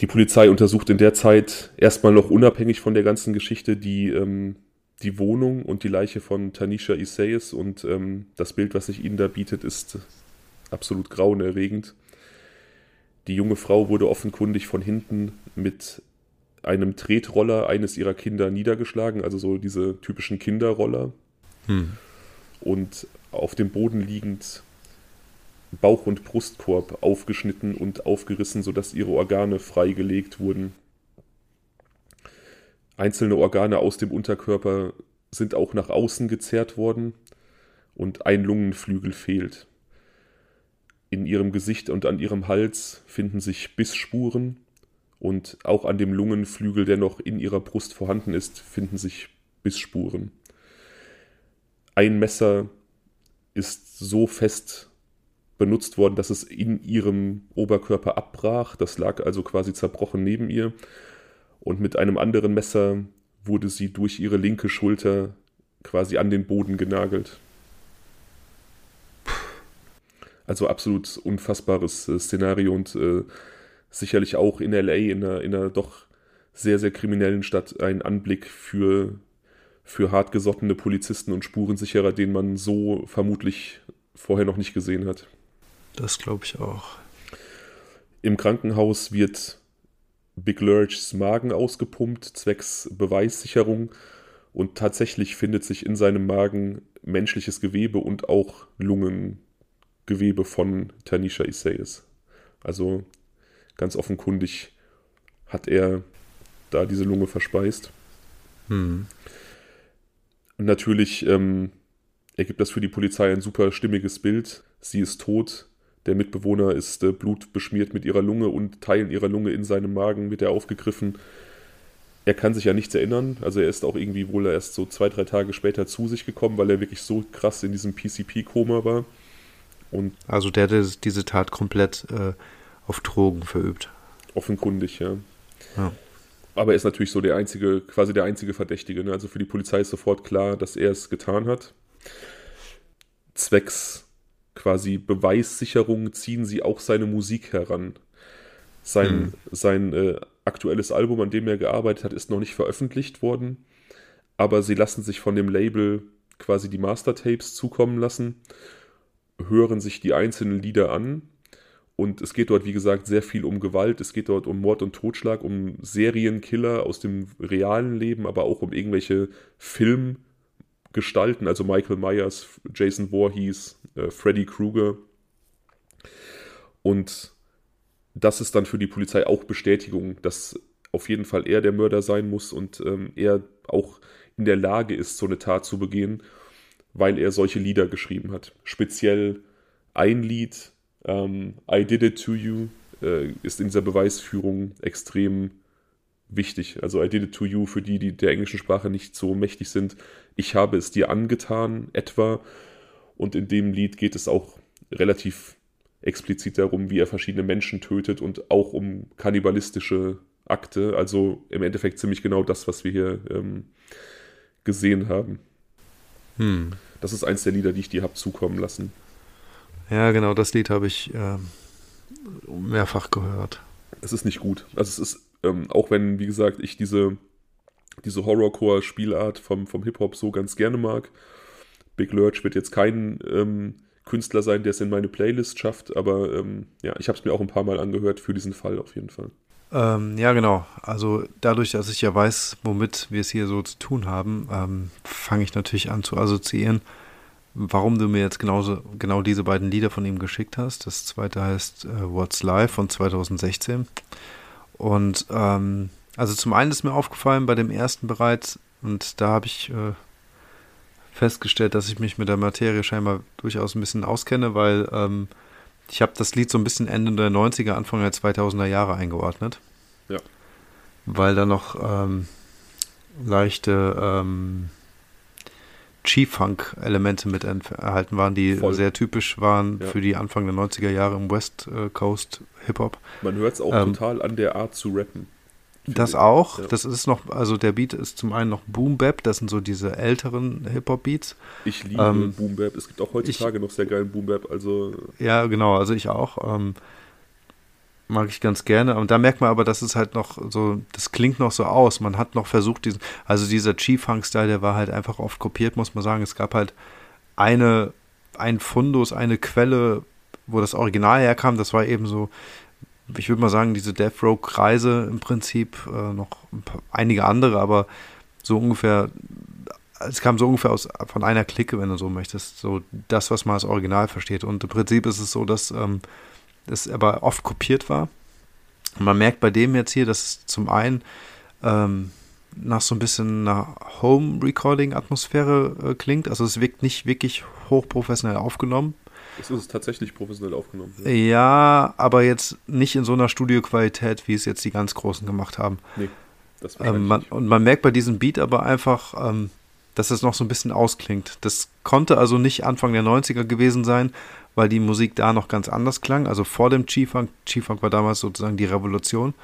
Die Polizei untersucht in der Zeit erstmal noch unabhängig von der ganzen Geschichte die, ähm, die Wohnung und die Leiche von Tanisha Isaias und ähm, das Bild, was sich ihnen da bietet, ist absolut grauenerregend. Die junge Frau wurde offenkundig von hinten mit einem Tretroller eines ihrer Kinder niedergeschlagen, also so diese typischen Kinderroller. Hm. Und auf dem Boden liegend Bauch- und Brustkorb aufgeschnitten und aufgerissen, sodass ihre Organe freigelegt wurden. Einzelne Organe aus dem Unterkörper sind auch nach außen gezerrt worden und ein Lungenflügel fehlt. In ihrem Gesicht und an ihrem Hals finden sich Bissspuren und auch an dem Lungenflügel, der noch in ihrer Brust vorhanden ist, finden sich Bissspuren. Ein Messer ist so fest benutzt worden, dass es in ihrem Oberkörper abbrach. Das lag also quasi zerbrochen neben ihr. Und mit einem anderen Messer wurde sie durch ihre linke Schulter quasi an den Boden genagelt. Also absolut unfassbares äh, Szenario und äh, sicherlich auch in LA, in einer, in einer doch sehr, sehr kriminellen Stadt, ein Anblick für, für hartgesottene Polizisten und Spurensicherer, den man so vermutlich vorher noch nicht gesehen hat. Das glaube ich auch. Im Krankenhaus wird Big Lurchs Magen ausgepumpt, zwecks Beweissicherung. Und tatsächlich findet sich in seinem Magen menschliches Gewebe und auch Lungengewebe von Tanisha Isaias. Also ganz offenkundig hat er da diese Lunge verspeist. Hm. Und natürlich ähm, ergibt das für die Polizei ein super stimmiges Bild. Sie ist tot, der Mitbewohner ist äh, blutbeschmiert mit ihrer Lunge und Teilen ihrer Lunge in seinem Magen wird er aufgegriffen. Er kann sich ja nichts erinnern, also er ist auch irgendwie wohl erst so zwei, drei Tage später zu sich gekommen, weil er wirklich so krass in diesem PCP-Koma war. Und also der hat diese Tat komplett äh, auf Drogen verübt. Offenkundig, ja. ja. Aber er ist natürlich so der einzige, quasi der einzige Verdächtige. Ne? Also für die Polizei ist sofort klar, dass er es getan hat. Zwecks quasi Beweissicherung ziehen sie auch seine Musik heran. Sein, hm. sein äh, aktuelles Album, an dem er gearbeitet hat, ist noch nicht veröffentlicht worden, aber sie lassen sich von dem Label quasi die Mastertapes zukommen lassen, hören sich die einzelnen Lieder an. Und es geht dort, wie gesagt, sehr viel um Gewalt, es geht dort um Mord und Totschlag, um Serienkiller aus dem realen Leben, aber auch um irgendwelche Film- gestalten, also Michael Myers, Jason Voorhees, äh, Freddy Krueger. Und das ist dann für die Polizei auch Bestätigung, dass auf jeden Fall er der Mörder sein muss und ähm, er auch in der Lage ist, so eine Tat zu begehen, weil er solche Lieder geschrieben hat. Speziell ein Lied, ähm, I Did It To You, äh, ist in dieser Beweisführung extrem wichtig. Also I did it to you für die, die der englischen Sprache nicht so mächtig sind. Ich habe es dir angetan, etwa. Und in dem Lied geht es auch relativ explizit darum, wie er verschiedene Menschen tötet und auch um kannibalistische Akte. Also im Endeffekt ziemlich genau das, was wir hier ähm, gesehen haben. Hm. Das ist eins der Lieder, die ich dir habe zukommen lassen. Ja, genau, das Lied habe ich äh, mehrfach gehört. Es ist nicht gut. Also es ist ähm, auch wenn, wie gesagt, ich diese, diese Horrorcore-Spielart vom, vom Hip-Hop so ganz gerne mag. Big Lurch wird jetzt kein ähm, Künstler sein, der es in meine Playlist schafft, aber ähm, ja, ich habe es mir auch ein paar Mal angehört für diesen Fall auf jeden Fall. Ähm, ja, genau. Also dadurch, dass ich ja weiß, womit wir es hier so zu tun haben, ähm, fange ich natürlich an zu assoziieren, warum du mir jetzt genauso, genau diese beiden Lieder von ihm geschickt hast. Das zweite heißt äh, What's Live von 2016. Und ähm, also zum einen ist mir aufgefallen bei dem ersten bereits, und da habe ich äh, festgestellt, dass ich mich mit der Materie scheinbar durchaus ein bisschen auskenne, weil ähm, ich habe das Lied so ein bisschen Ende der 90er, Anfang der 2000er Jahre eingeordnet. Ja. Weil da noch ähm, leichte, ähm, G-Funk-Elemente mit erhalten waren, die Voll. sehr typisch waren ja. für die Anfang der 90er Jahre im West Coast Hip-Hop. Man hört es auch ähm, total an der Art zu rappen. Das auch. Ja. Das ist noch, also der Beat ist zum einen noch Boom Bap, das sind so diese älteren Hip-Hop-Beats. Ich liebe ähm, Boom Bap. Es gibt auch heutzutage ich, noch sehr geilen Boom Bap. Also ja, genau. Also ich auch. Ähm, mag ich ganz gerne. Und da merkt man aber, dass es halt noch so, das klingt noch so aus. Man hat noch versucht, diesen, also dieser G-Funk-Style, der war halt einfach oft kopiert, muss man sagen. Es gab halt eine, ein Fundus, eine Quelle, wo das Original herkam. Das war eben so ich würde mal sagen, diese Death Row-Kreise im Prinzip, äh, noch paar, einige andere, aber so ungefähr, es kam so ungefähr aus, von einer Clique, wenn du so möchtest, so das, was man als Original versteht. Und im Prinzip ist es so, dass ähm, es aber oft kopiert war. Und man merkt bei dem jetzt hier, dass es zum einen ähm, nach so ein bisschen einer Home-Recording-Atmosphäre äh, klingt. Also es wirkt nicht wirklich hochprofessionell aufgenommen. Es ist tatsächlich professionell aufgenommen. Ja. ja, aber jetzt nicht in so einer Studioqualität, wie es jetzt die ganz Großen gemacht haben. Nee, das ähm, man, Und man merkt bei diesem Beat aber einfach, ähm, dass es noch so ein bisschen ausklingt. Das konnte also nicht Anfang der 90er gewesen sein, weil die Musik da noch ganz anders klang. Also vor dem G-Funk. G-Funk war damals sozusagen die Revolution.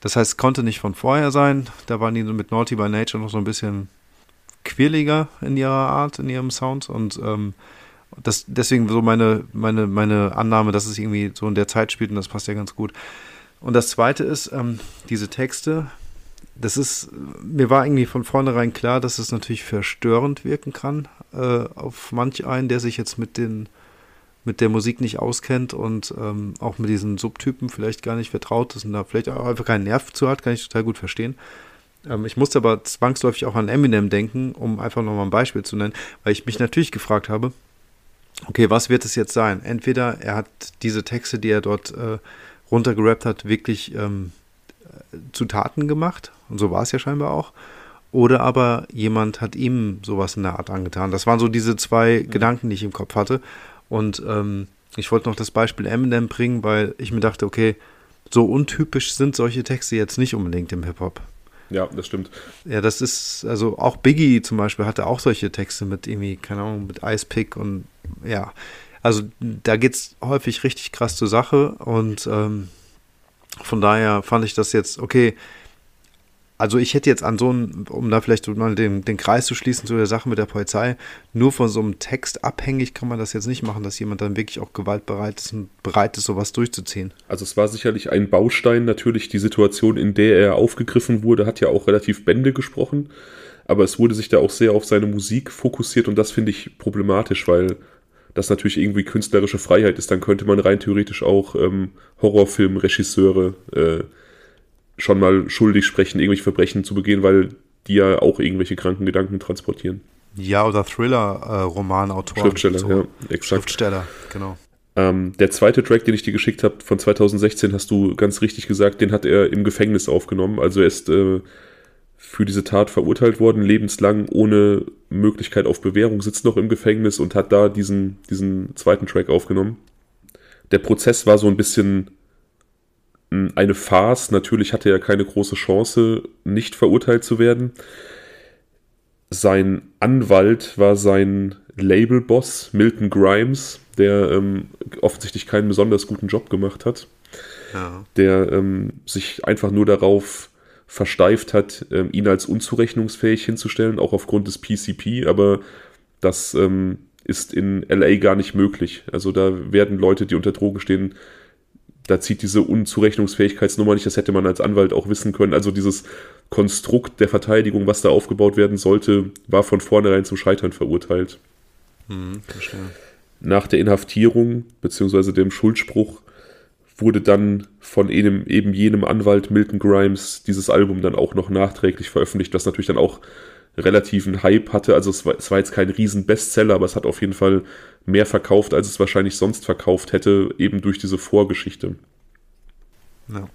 Das heißt, es konnte nicht von vorher sein. Da waren die mit Naughty by Nature noch so ein bisschen quirliger in ihrer Art, in ihrem Sound. Und ähm, das, deswegen so meine, meine, meine Annahme, dass es irgendwie so in der Zeit spielt und das passt ja ganz gut. Und das zweite ist, ähm, diese Texte, das ist, mir war irgendwie von vornherein klar, dass es natürlich verstörend wirken kann äh, auf manch einen, der sich jetzt mit den mit der Musik nicht auskennt und ähm, auch mit diesen Subtypen vielleicht gar nicht vertraut ist und da vielleicht auch einfach keinen Nerv zu hat, kann ich total gut verstehen. Ähm, ich musste aber zwangsläufig auch an Eminem denken, um einfach nochmal ein Beispiel zu nennen, weil ich mich natürlich gefragt habe, okay, was wird es jetzt sein? Entweder er hat diese Texte, die er dort äh, runtergerappt hat, wirklich ähm, zu Taten gemacht, und so war es ja scheinbar auch, oder aber jemand hat ihm sowas in der Art angetan. Das waren so diese zwei mhm. Gedanken, die ich im Kopf hatte. Und ähm, ich wollte noch das Beispiel Eminem bringen, weil ich mir dachte, okay, so untypisch sind solche Texte jetzt nicht unbedingt im Hip-Hop. Ja, das stimmt. Ja, das ist, also auch Biggie zum Beispiel hatte auch solche Texte mit irgendwie, keine Ahnung, mit Ice Pick und ja. Also da geht es häufig richtig krass zur Sache und ähm, von daher fand ich das jetzt, okay, also ich hätte jetzt an so einem, um da vielleicht mal den, den Kreis zu schließen zu der Sache mit der Polizei, nur von so einem Text abhängig kann man das jetzt nicht machen, dass jemand dann wirklich auch gewaltbereit ist und bereit ist, sowas durchzuziehen. Also es war sicherlich ein Baustein, natürlich die Situation, in der er aufgegriffen wurde, hat ja auch relativ Bände gesprochen, aber es wurde sich da auch sehr auf seine Musik fokussiert und das finde ich problematisch, weil das natürlich irgendwie künstlerische Freiheit ist, dann könnte man rein theoretisch auch ähm, Horrorfilmregisseure äh, schon mal schuldig sprechen, irgendwelche Verbrechen zu begehen, weil die ja auch irgendwelche kranken Gedanken transportieren. Ja, oder Thriller-Romanautoren. Äh, Schriftsteller, so. ja, exakt. Schriftsteller, genau. Ähm, der zweite Track, den ich dir geschickt habe, von 2016, hast du ganz richtig gesagt, den hat er im Gefängnis aufgenommen. Also er ist äh, für diese Tat verurteilt worden, lebenslang ohne Möglichkeit auf Bewährung, sitzt noch im Gefängnis und hat da diesen, diesen zweiten Track aufgenommen. Der Prozess war so ein bisschen eine Farce. Natürlich hatte er keine große Chance, nicht verurteilt zu werden. Sein Anwalt war sein Labelboss, Milton Grimes, der ähm, offensichtlich keinen besonders guten Job gemacht hat. Ja. Der ähm, sich einfach nur darauf versteift hat, ähm, ihn als unzurechnungsfähig hinzustellen, auch aufgrund des PCP, aber das ähm, ist in LA gar nicht möglich. Also da werden Leute, die unter Drogen stehen, da zieht diese Unzurechnungsfähigkeitsnummer nicht, das hätte man als Anwalt auch wissen können. Also dieses Konstrukt der Verteidigung, was da aufgebaut werden sollte, war von vornherein zum Scheitern verurteilt. Mhm, Nach der Inhaftierung bzw. dem Schuldspruch wurde dann von eben, eben jenem Anwalt Milton Grimes dieses Album dann auch noch nachträglich veröffentlicht, was natürlich dann auch relativen Hype hatte. Also es war, es war jetzt kein riesen Bestseller, aber es hat auf jeden Fall mehr verkauft, als es wahrscheinlich sonst verkauft hätte, eben durch diese Vorgeschichte. Ja.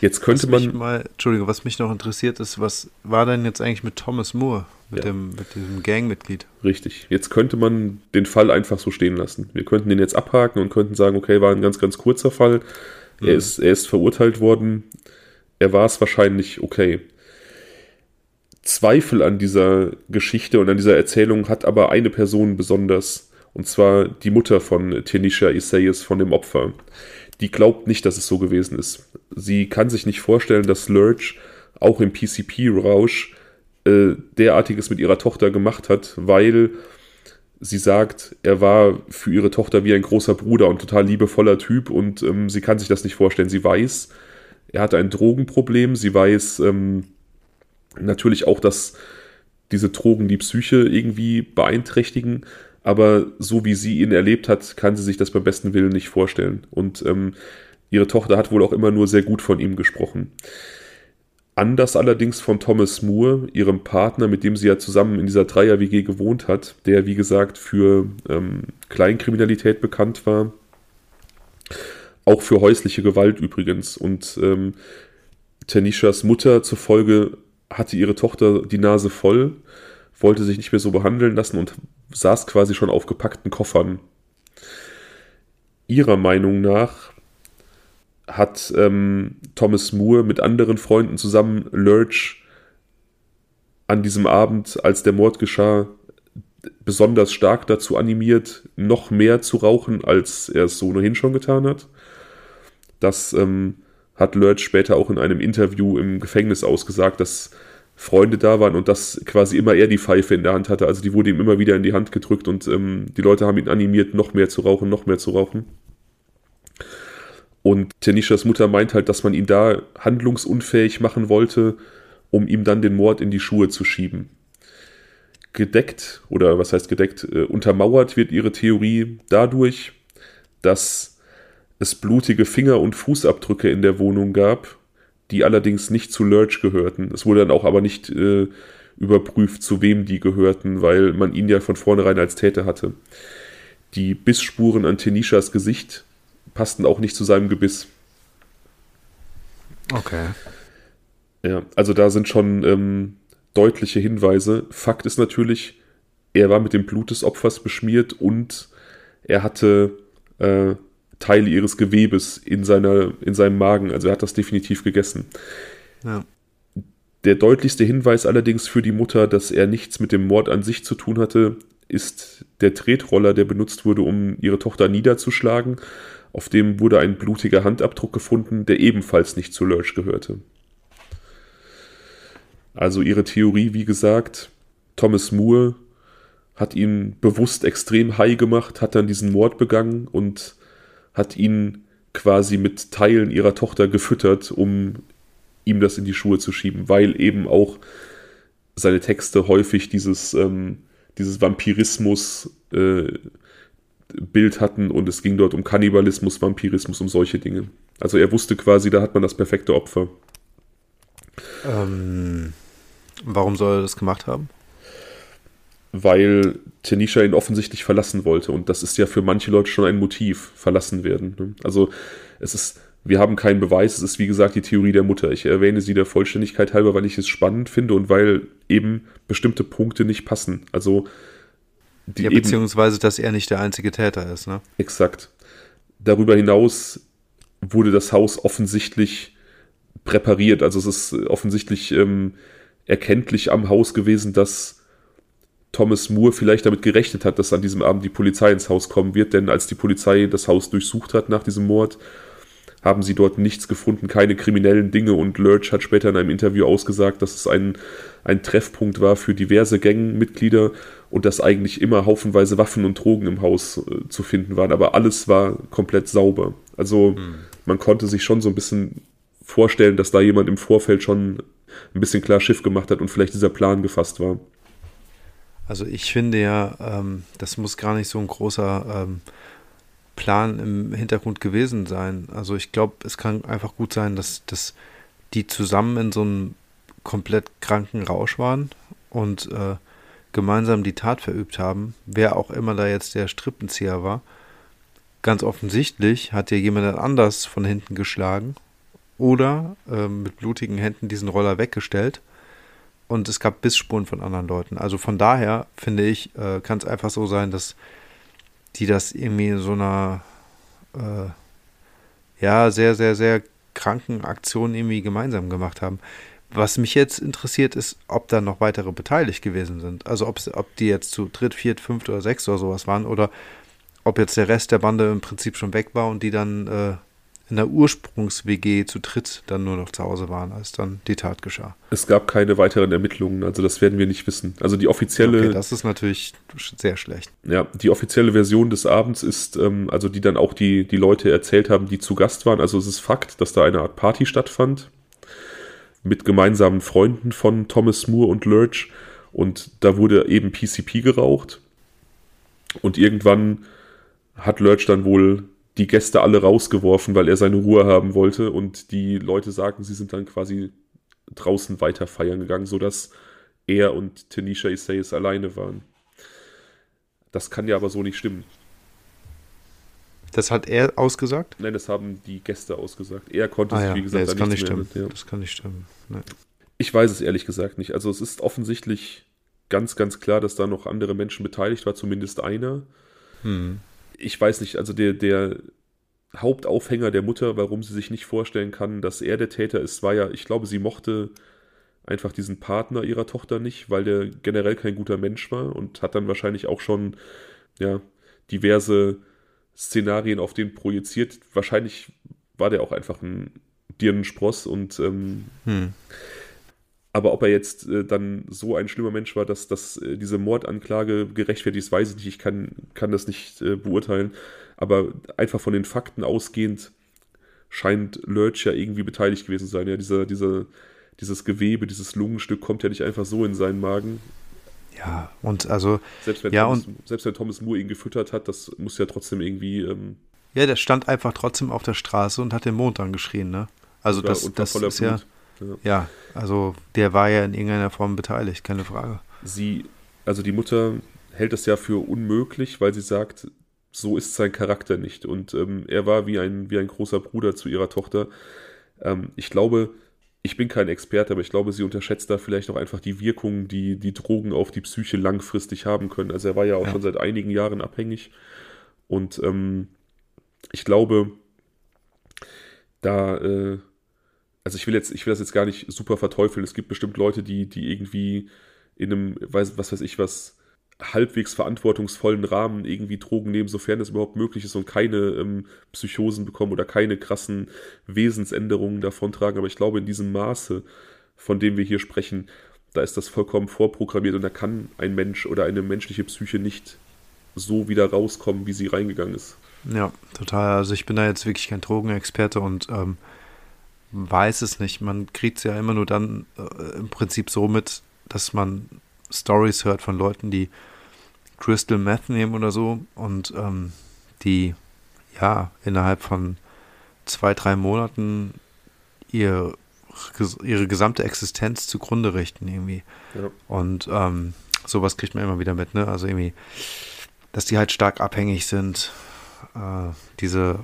Jetzt könnte man. Mal, Entschuldigung, was mich noch interessiert ist, was war denn jetzt eigentlich mit Thomas Moore, mit, ja. dem, mit diesem Gangmitglied? Richtig. Jetzt könnte man den Fall einfach so stehen lassen. Wir könnten den jetzt abhaken und könnten sagen, okay, war ein ganz, ganz kurzer Fall. Mhm. Er, ist, er ist verurteilt worden. Er war es wahrscheinlich okay. Zweifel an dieser Geschichte und an dieser Erzählung hat aber eine Person besonders, und zwar die Mutter von Tenisha Isaias, von dem Opfer. Die glaubt nicht, dass es so gewesen ist. Sie kann sich nicht vorstellen, dass Lurch auch im PCP-Rausch äh, derartiges mit ihrer Tochter gemacht hat, weil sie sagt, er war für ihre Tochter wie ein großer Bruder und total liebevoller Typ und ähm, sie kann sich das nicht vorstellen. Sie weiß, er hatte ein Drogenproblem, sie weiß ähm, natürlich auch, dass diese Drogen die Psyche irgendwie beeinträchtigen, aber so wie sie ihn erlebt hat, kann sie sich das beim besten Willen nicht vorstellen. Und ähm, ihre Tochter hat wohl auch immer nur sehr gut von ihm gesprochen. Anders allerdings von Thomas Moore, ihrem Partner, mit dem sie ja zusammen in dieser Dreier-WG gewohnt hat, der wie gesagt für ähm, Kleinkriminalität bekannt war. Auch für häusliche Gewalt übrigens. Und ähm, Tanishas Mutter zufolge hatte ihre Tochter die Nase voll, wollte sich nicht mehr so behandeln lassen und saß quasi schon auf gepackten Koffern. Ihrer Meinung nach hat ähm, Thomas Moore mit anderen Freunden zusammen Lurch an diesem Abend, als der Mord geschah, besonders stark dazu animiert, noch mehr zu rauchen, als er es so ohnehin schon getan hat. Das ähm, hat Lurch später auch in einem Interview im Gefängnis ausgesagt, dass Freunde da waren und dass quasi immer er die Pfeife in der Hand hatte. Also die wurde ihm immer wieder in die Hand gedrückt und ähm, die Leute haben ihn animiert, noch mehr zu rauchen, noch mehr zu rauchen. Und Tanishas Mutter meint halt, dass man ihn da handlungsunfähig machen wollte, um ihm dann den Mord in die Schuhe zu schieben. Gedeckt, oder was heißt gedeckt, äh, untermauert wird ihre Theorie dadurch, dass es blutige Finger- und Fußabdrücke in der Wohnung gab, die allerdings nicht zu Lurch gehörten. Es wurde dann auch aber nicht äh, überprüft, zu wem die gehörten, weil man ihn ja von vornherein als Täter hatte. Die Bissspuren an Tenishas Gesicht passten auch nicht zu seinem Gebiss. Okay. Ja, also da sind schon ähm, deutliche Hinweise. Fakt ist natürlich, er war mit dem Blut des Opfers beschmiert und er hatte äh, Teile ihres Gewebes in, seiner, in seinem Magen. Also er hat das definitiv gegessen. Ja. Der deutlichste Hinweis allerdings für die Mutter, dass er nichts mit dem Mord an sich zu tun hatte, ist der Tretroller, der benutzt wurde, um ihre Tochter niederzuschlagen. Auf dem wurde ein blutiger Handabdruck gefunden, der ebenfalls nicht zu Lurch gehörte. Also ihre Theorie, wie gesagt, Thomas Moore hat ihn bewusst extrem high gemacht, hat dann diesen Mord begangen und hat ihn quasi mit Teilen ihrer Tochter gefüttert, um ihm das in die Schuhe zu schieben, weil eben auch seine Texte häufig dieses, ähm, dieses Vampirismus äh, hatten und es ging dort um Kannibalismus, Vampirismus, um solche Dinge. Also er wusste quasi, da hat man das perfekte Opfer. Ähm, warum soll er das gemacht haben? Weil Tanisha ihn offensichtlich verlassen wollte und das ist ja für manche Leute schon ein Motiv, verlassen werden. Ne? Also es ist, wir haben keinen Beweis, es ist wie gesagt die Theorie der Mutter. Ich erwähne sie der Vollständigkeit halber, weil ich es spannend finde und weil eben bestimmte Punkte nicht passen. Also die ja, beziehungsweise, dass er nicht der einzige Täter ist, ne? Exakt. Darüber hinaus wurde das Haus offensichtlich präpariert. Also es ist offensichtlich ähm, erkenntlich am Haus gewesen, dass Thomas Moore vielleicht damit gerechnet hat, dass an diesem Abend die Polizei ins Haus kommen wird, denn als die Polizei das Haus durchsucht hat nach diesem Mord, haben sie dort nichts gefunden, keine kriminellen Dinge und Lurch hat später in einem Interview ausgesagt, dass es ein, ein Treffpunkt war für diverse Gangmitglieder und dass eigentlich immer haufenweise Waffen und Drogen im Haus äh, zu finden waren, aber alles war komplett sauber. Also hm. man konnte sich schon so ein bisschen vorstellen, dass da jemand im Vorfeld schon ein bisschen klar Schiff gemacht hat und vielleicht dieser Plan gefasst war. Also ich finde ja, ähm, das muss gar nicht so ein großer ähm, Plan im Hintergrund gewesen sein. Also ich glaube, es kann einfach gut sein, dass, dass die zusammen in so einem komplett kranken Rausch waren und äh, gemeinsam die Tat verübt haben, wer auch immer da jetzt der Strippenzieher war. Ganz offensichtlich hat ja jemand anders von hinten geschlagen oder äh, mit blutigen Händen diesen Roller weggestellt und es gab Bissspuren von anderen Leuten. Also von daher finde ich, äh, kann es einfach so sein, dass die das irgendwie in so einer äh, ja sehr, sehr, sehr kranken Aktion irgendwie gemeinsam gemacht haben. Was mich jetzt interessiert, ist, ob da noch weitere beteiligt gewesen sind. Also ob, die jetzt zu dritt, viert, fünft oder sechs oder sowas waren oder ob jetzt der Rest der Bande im Prinzip schon weg war und die dann äh, in der Ursprungs-WG zu dritt dann nur noch zu Hause waren, als dann die Tat geschah. Es gab keine weiteren Ermittlungen, also das werden wir nicht wissen. Also die offizielle. Okay, das ist natürlich sehr schlecht. Ja, die offizielle Version des Abends ist, ähm, also die dann auch die, die Leute erzählt haben, die zu Gast waren. Also es ist Fakt, dass da eine Art Party stattfand mit gemeinsamen Freunden von Thomas Moore und Lurch. Und da wurde eben PCP geraucht. Und irgendwann hat Lurch dann wohl die Gäste alle rausgeworfen, weil er seine Ruhe haben wollte. Und die Leute sagen, sie sind dann quasi draußen weiter feiern gegangen, sodass er und Tanisha Isaias alleine waren. Das kann ja aber so nicht stimmen. Das hat er ausgesagt? Nein, das haben die Gäste ausgesagt. Er konnte ah, sich, wie gesagt, nee, das kann nicht stimmen. Ja. Das kann nicht stimmen. Nee. Ich weiß es ehrlich gesagt nicht. Also es ist offensichtlich ganz, ganz klar, dass da noch andere Menschen beteiligt war, zumindest einer. Hm. Ich weiß nicht, also der, der Hauptaufhänger der Mutter, warum sie sich nicht vorstellen kann, dass er der Täter ist, war ja, ich glaube, sie mochte einfach diesen Partner ihrer Tochter nicht, weil der generell kein guter Mensch war und hat dann wahrscheinlich auch schon ja, diverse Szenarien auf den projiziert. Wahrscheinlich war der auch einfach ein Dirnenspross und ähm, hm. Aber ob er jetzt äh, dann so ein schlimmer Mensch war, dass, dass äh, diese Mordanklage gerechtfertigt ist, weiß ich nicht. Ich kann, kann das nicht äh, beurteilen. Aber einfach von den Fakten ausgehend scheint Lurch ja irgendwie beteiligt gewesen zu sein. Ja, dieser, dieser, dieses Gewebe, dieses Lungenstück kommt ja nicht einfach so in seinen Magen. Ja, und also. Selbst wenn, ja, Thomas, und, selbst wenn Thomas Moore ihn gefüttert hat, das muss ja trotzdem irgendwie. Ähm, ja, der stand einfach trotzdem auf der Straße und hat den Mond angeschrien, ne? Also das, das ist ja, ja, ja. also der war ja in irgendeiner Form beteiligt, keine Frage. Sie, also die Mutter hält es ja für unmöglich, weil sie sagt, so ist sein Charakter nicht. Und ähm, er war wie ein, wie ein großer Bruder zu ihrer Tochter. Ähm, ich glaube, ich bin kein Experte, aber ich glaube, sie unterschätzt da vielleicht auch einfach die Wirkung, die die Drogen auf die Psyche langfristig haben können. Also er war ja auch ja. schon seit einigen Jahren abhängig. Und ähm, ich glaube, da, äh, also ich will jetzt, ich will das jetzt gar nicht super verteufeln. Es gibt bestimmt Leute, die, die irgendwie in einem, weiß, was weiß ich was, halbwegs verantwortungsvollen Rahmen irgendwie Drogen nehmen, sofern das überhaupt möglich ist und keine ähm, Psychosen bekommen oder keine krassen Wesensänderungen davontragen. Aber ich glaube, in diesem Maße, von dem wir hier sprechen, da ist das vollkommen vorprogrammiert und da kann ein Mensch oder eine menschliche Psyche nicht so wieder rauskommen, wie sie reingegangen ist. Ja, total. Also ich bin da jetzt wirklich kein Drogenexperte und ähm, weiß es nicht. Man kriegt es ja immer nur dann äh, im Prinzip so mit, dass man Stories hört von Leuten, die Crystal Meth nehmen oder so und ähm, die ja innerhalb von zwei, drei Monaten ihr, ihre gesamte Existenz zugrunde richten irgendwie. Ja. Und ähm, sowas kriegt man immer wieder mit, ne? Also irgendwie, dass die halt stark abhängig sind, äh, diese,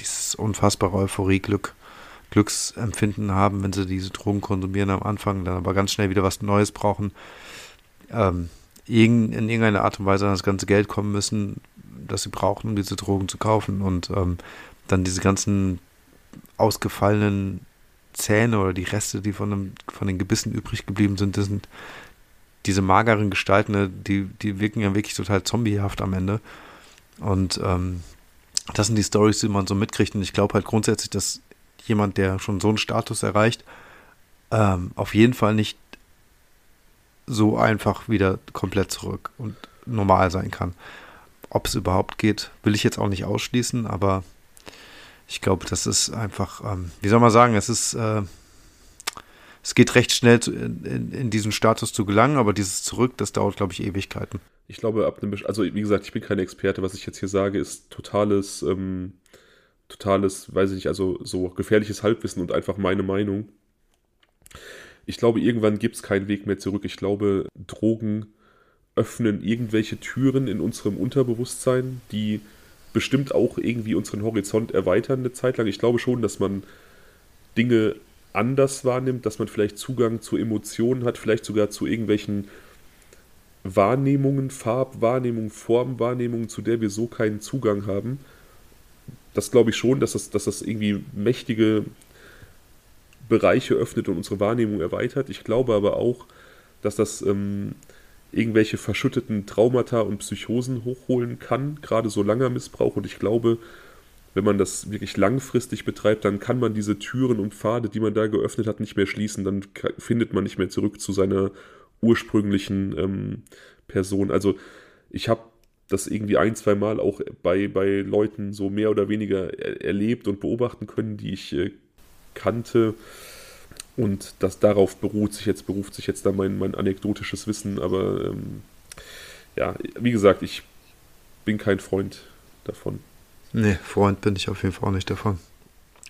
dieses unfassbare Euphorie, Glück, Glücksempfinden haben, wenn sie diese Drogen konsumieren am Anfang, dann aber ganz schnell wieder was Neues brauchen ähm, in irgendeiner Art und Weise an das ganze Geld kommen müssen, das sie brauchen, um diese Drogen zu kaufen. Und ähm, dann diese ganzen ausgefallenen Zähne oder die Reste, die von, dem, von den Gebissen übrig geblieben sind, das sind diese mageren Gestalten, ne, die, die wirken ja wirklich total zombiehaft am Ende. Und ähm, das sind die Stories, die man so mitkriegt. Und ich glaube halt grundsätzlich, dass jemand, der schon so einen Status erreicht, ähm, auf jeden Fall nicht so einfach wieder komplett zurück und normal sein kann. Ob es überhaupt geht, will ich jetzt auch nicht ausschließen, aber ich glaube, das ist einfach, ähm, wie soll man sagen, es ist, äh, es geht recht schnell zu, in, in, diesen Status zu gelangen, aber dieses Zurück, das dauert, glaube ich, Ewigkeiten. Ich glaube, ab einem, also wie gesagt, ich bin kein Experte, was ich jetzt hier sage, ist totales, ähm, totales, weiß ich nicht, also so gefährliches Halbwissen und einfach meine Meinung ich glaube, irgendwann gibt es keinen Weg mehr zurück. Ich glaube, Drogen öffnen irgendwelche Türen in unserem Unterbewusstsein, die bestimmt auch irgendwie unseren Horizont erweitern eine Zeit lang. Ich glaube schon, dass man Dinge anders wahrnimmt, dass man vielleicht Zugang zu Emotionen hat, vielleicht sogar zu irgendwelchen Wahrnehmungen, Farbwahrnehmungen, Formwahrnehmungen, zu der wir so keinen Zugang haben. Das glaube ich schon, dass das, dass das irgendwie mächtige Bereiche öffnet und unsere Wahrnehmung erweitert. Ich glaube aber auch, dass das ähm, irgendwelche verschütteten Traumata und Psychosen hochholen kann, gerade so langer Missbrauch. Und ich glaube, wenn man das wirklich langfristig betreibt, dann kann man diese Türen und Pfade, die man da geöffnet hat, nicht mehr schließen. Dann findet man nicht mehr zurück zu seiner ursprünglichen ähm, Person. Also ich habe das irgendwie ein, zwei Mal auch bei, bei Leuten so mehr oder weniger er erlebt und beobachten können, die ich äh, kannte. Und das darauf beruht sich jetzt, beruft sich jetzt da mein, mein anekdotisches Wissen. Aber ähm, ja, wie gesagt, ich bin kein Freund davon. Nee, Freund bin ich auf jeden Fall auch nicht davon.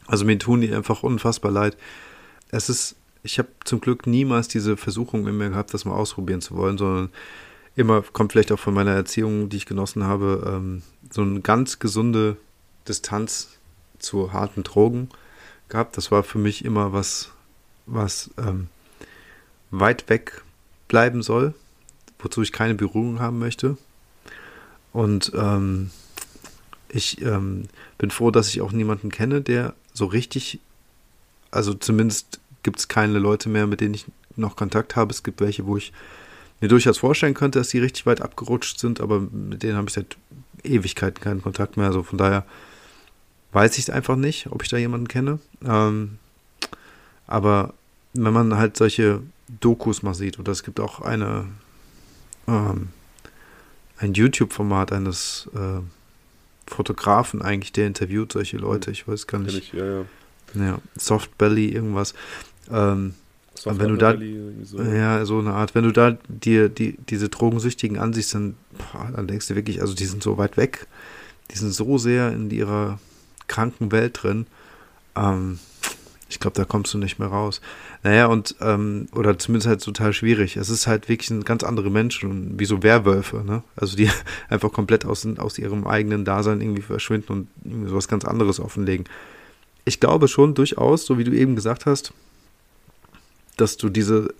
Also mir tun die einfach unfassbar leid. Es ist, ich habe zum Glück niemals diese Versuchung in mir gehabt, das mal ausprobieren zu wollen, sondern immer, kommt vielleicht auch von meiner Erziehung, die ich genossen habe, ähm, so eine ganz gesunde Distanz zu harten Drogen gehabt. Das war für mich immer was, was ähm, weit weg bleiben soll, wozu ich keine Berührung haben möchte. Und ähm, ich ähm, bin froh, dass ich auch niemanden kenne, der so richtig, also zumindest gibt es keine Leute mehr, mit denen ich noch Kontakt habe. Es gibt welche, wo ich mir durchaus vorstellen könnte, dass die richtig weit abgerutscht sind, aber mit denen habe ich seit Ewigkeiten keinen Kontakt mehr. Also von daher weiß ich es einfach nicht, ob ich da jemanden kenne. Ähm, aber wenn man halt solche Dokus mal sieht, oder es gibt auch eine ähm, ein YouTube-Format eines äh, Fotografen eigentlich, der interviewt solche Leute, ich weiß gar nicht. Ich, ja, ja. ja, Soft Belly, irgendwas. Ähm, Soft wenn du da, so. ja, so eine Art, wenn du da dir die, diese Drogensüchtigen ansiehst, dann, boah, dann denkst du wirklich, also die sind so weit weg, die sind so sehr in ihrer kranken Welt drin. Ähm, ich glaube, da kommst du nicht mehr raus. Naja, und, ähm, oder zumindest halt total schwierig. Es ist halt wirklich ein ganz andere Menschen, wie so Werwölfe, ne? Also die einfach komplett aus, aus ihrem eigenen Dasein irgendwie verschwinden und irgendwie sowas ganz anderes offenlegen. Ich glaube schon durchaus, so wie du eben gesagt hast, dass du diese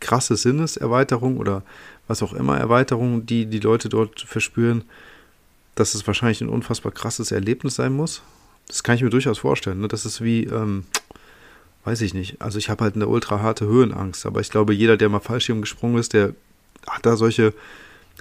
krasse Sinneserweiterung oder was auch immer Erweiterung, die die Leute dort verspüren, dass es wahrscheinlich ein unfassbar krasses Erlebnis sein muss. Das kann ich mir durchaus vorstellen. Ne? Das ist wie, ähm, weiß ich nicht. Also ich habe halt eine ultra harte Höhenangst, aber ich glaube, jeder, der mal Fallschirm gesprungen ist, der hat da solche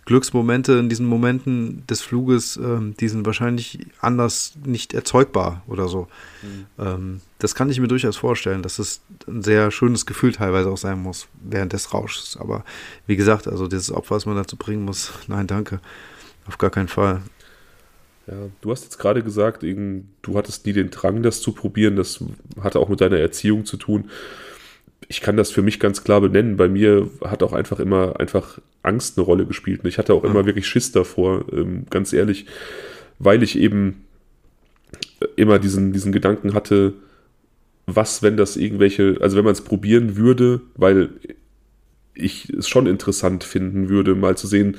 Glücksmomente in diesen Momenten des Fluges, ähm, die sind wahrscheinlich anders nicht erzeugbar oder so. Mhm. Ähm, das kann ich mir durchaus vorstellen, dass es ein sehr schönes Gefühl teilweise auch sein muss während des Rauschs. Aber wie gesagt, also dieses Opfer, was man dazu bringen muss, nein, danke. Auf gar keinen Fall. Ja, du hast jetzt gerade gesagt, du hattest nie den Drang, das zu probieren. Das hatte auch mit deiner Erziehung zu tun. Ich kann das für mich ganz klar benennen. Bei mir hat auch einfach immer einfach Angst eine Rolle gespielt. Und ich hatte auch ja. immer wirklich Schiss davor, ähm, ganz ehrlich, weil ich eben immer diesen, diesen Gedanken hatte, was, wenn das irgendwelche, also wenn man es probieren würde, weil ich es schon interessant finden würde, mal zu sehen,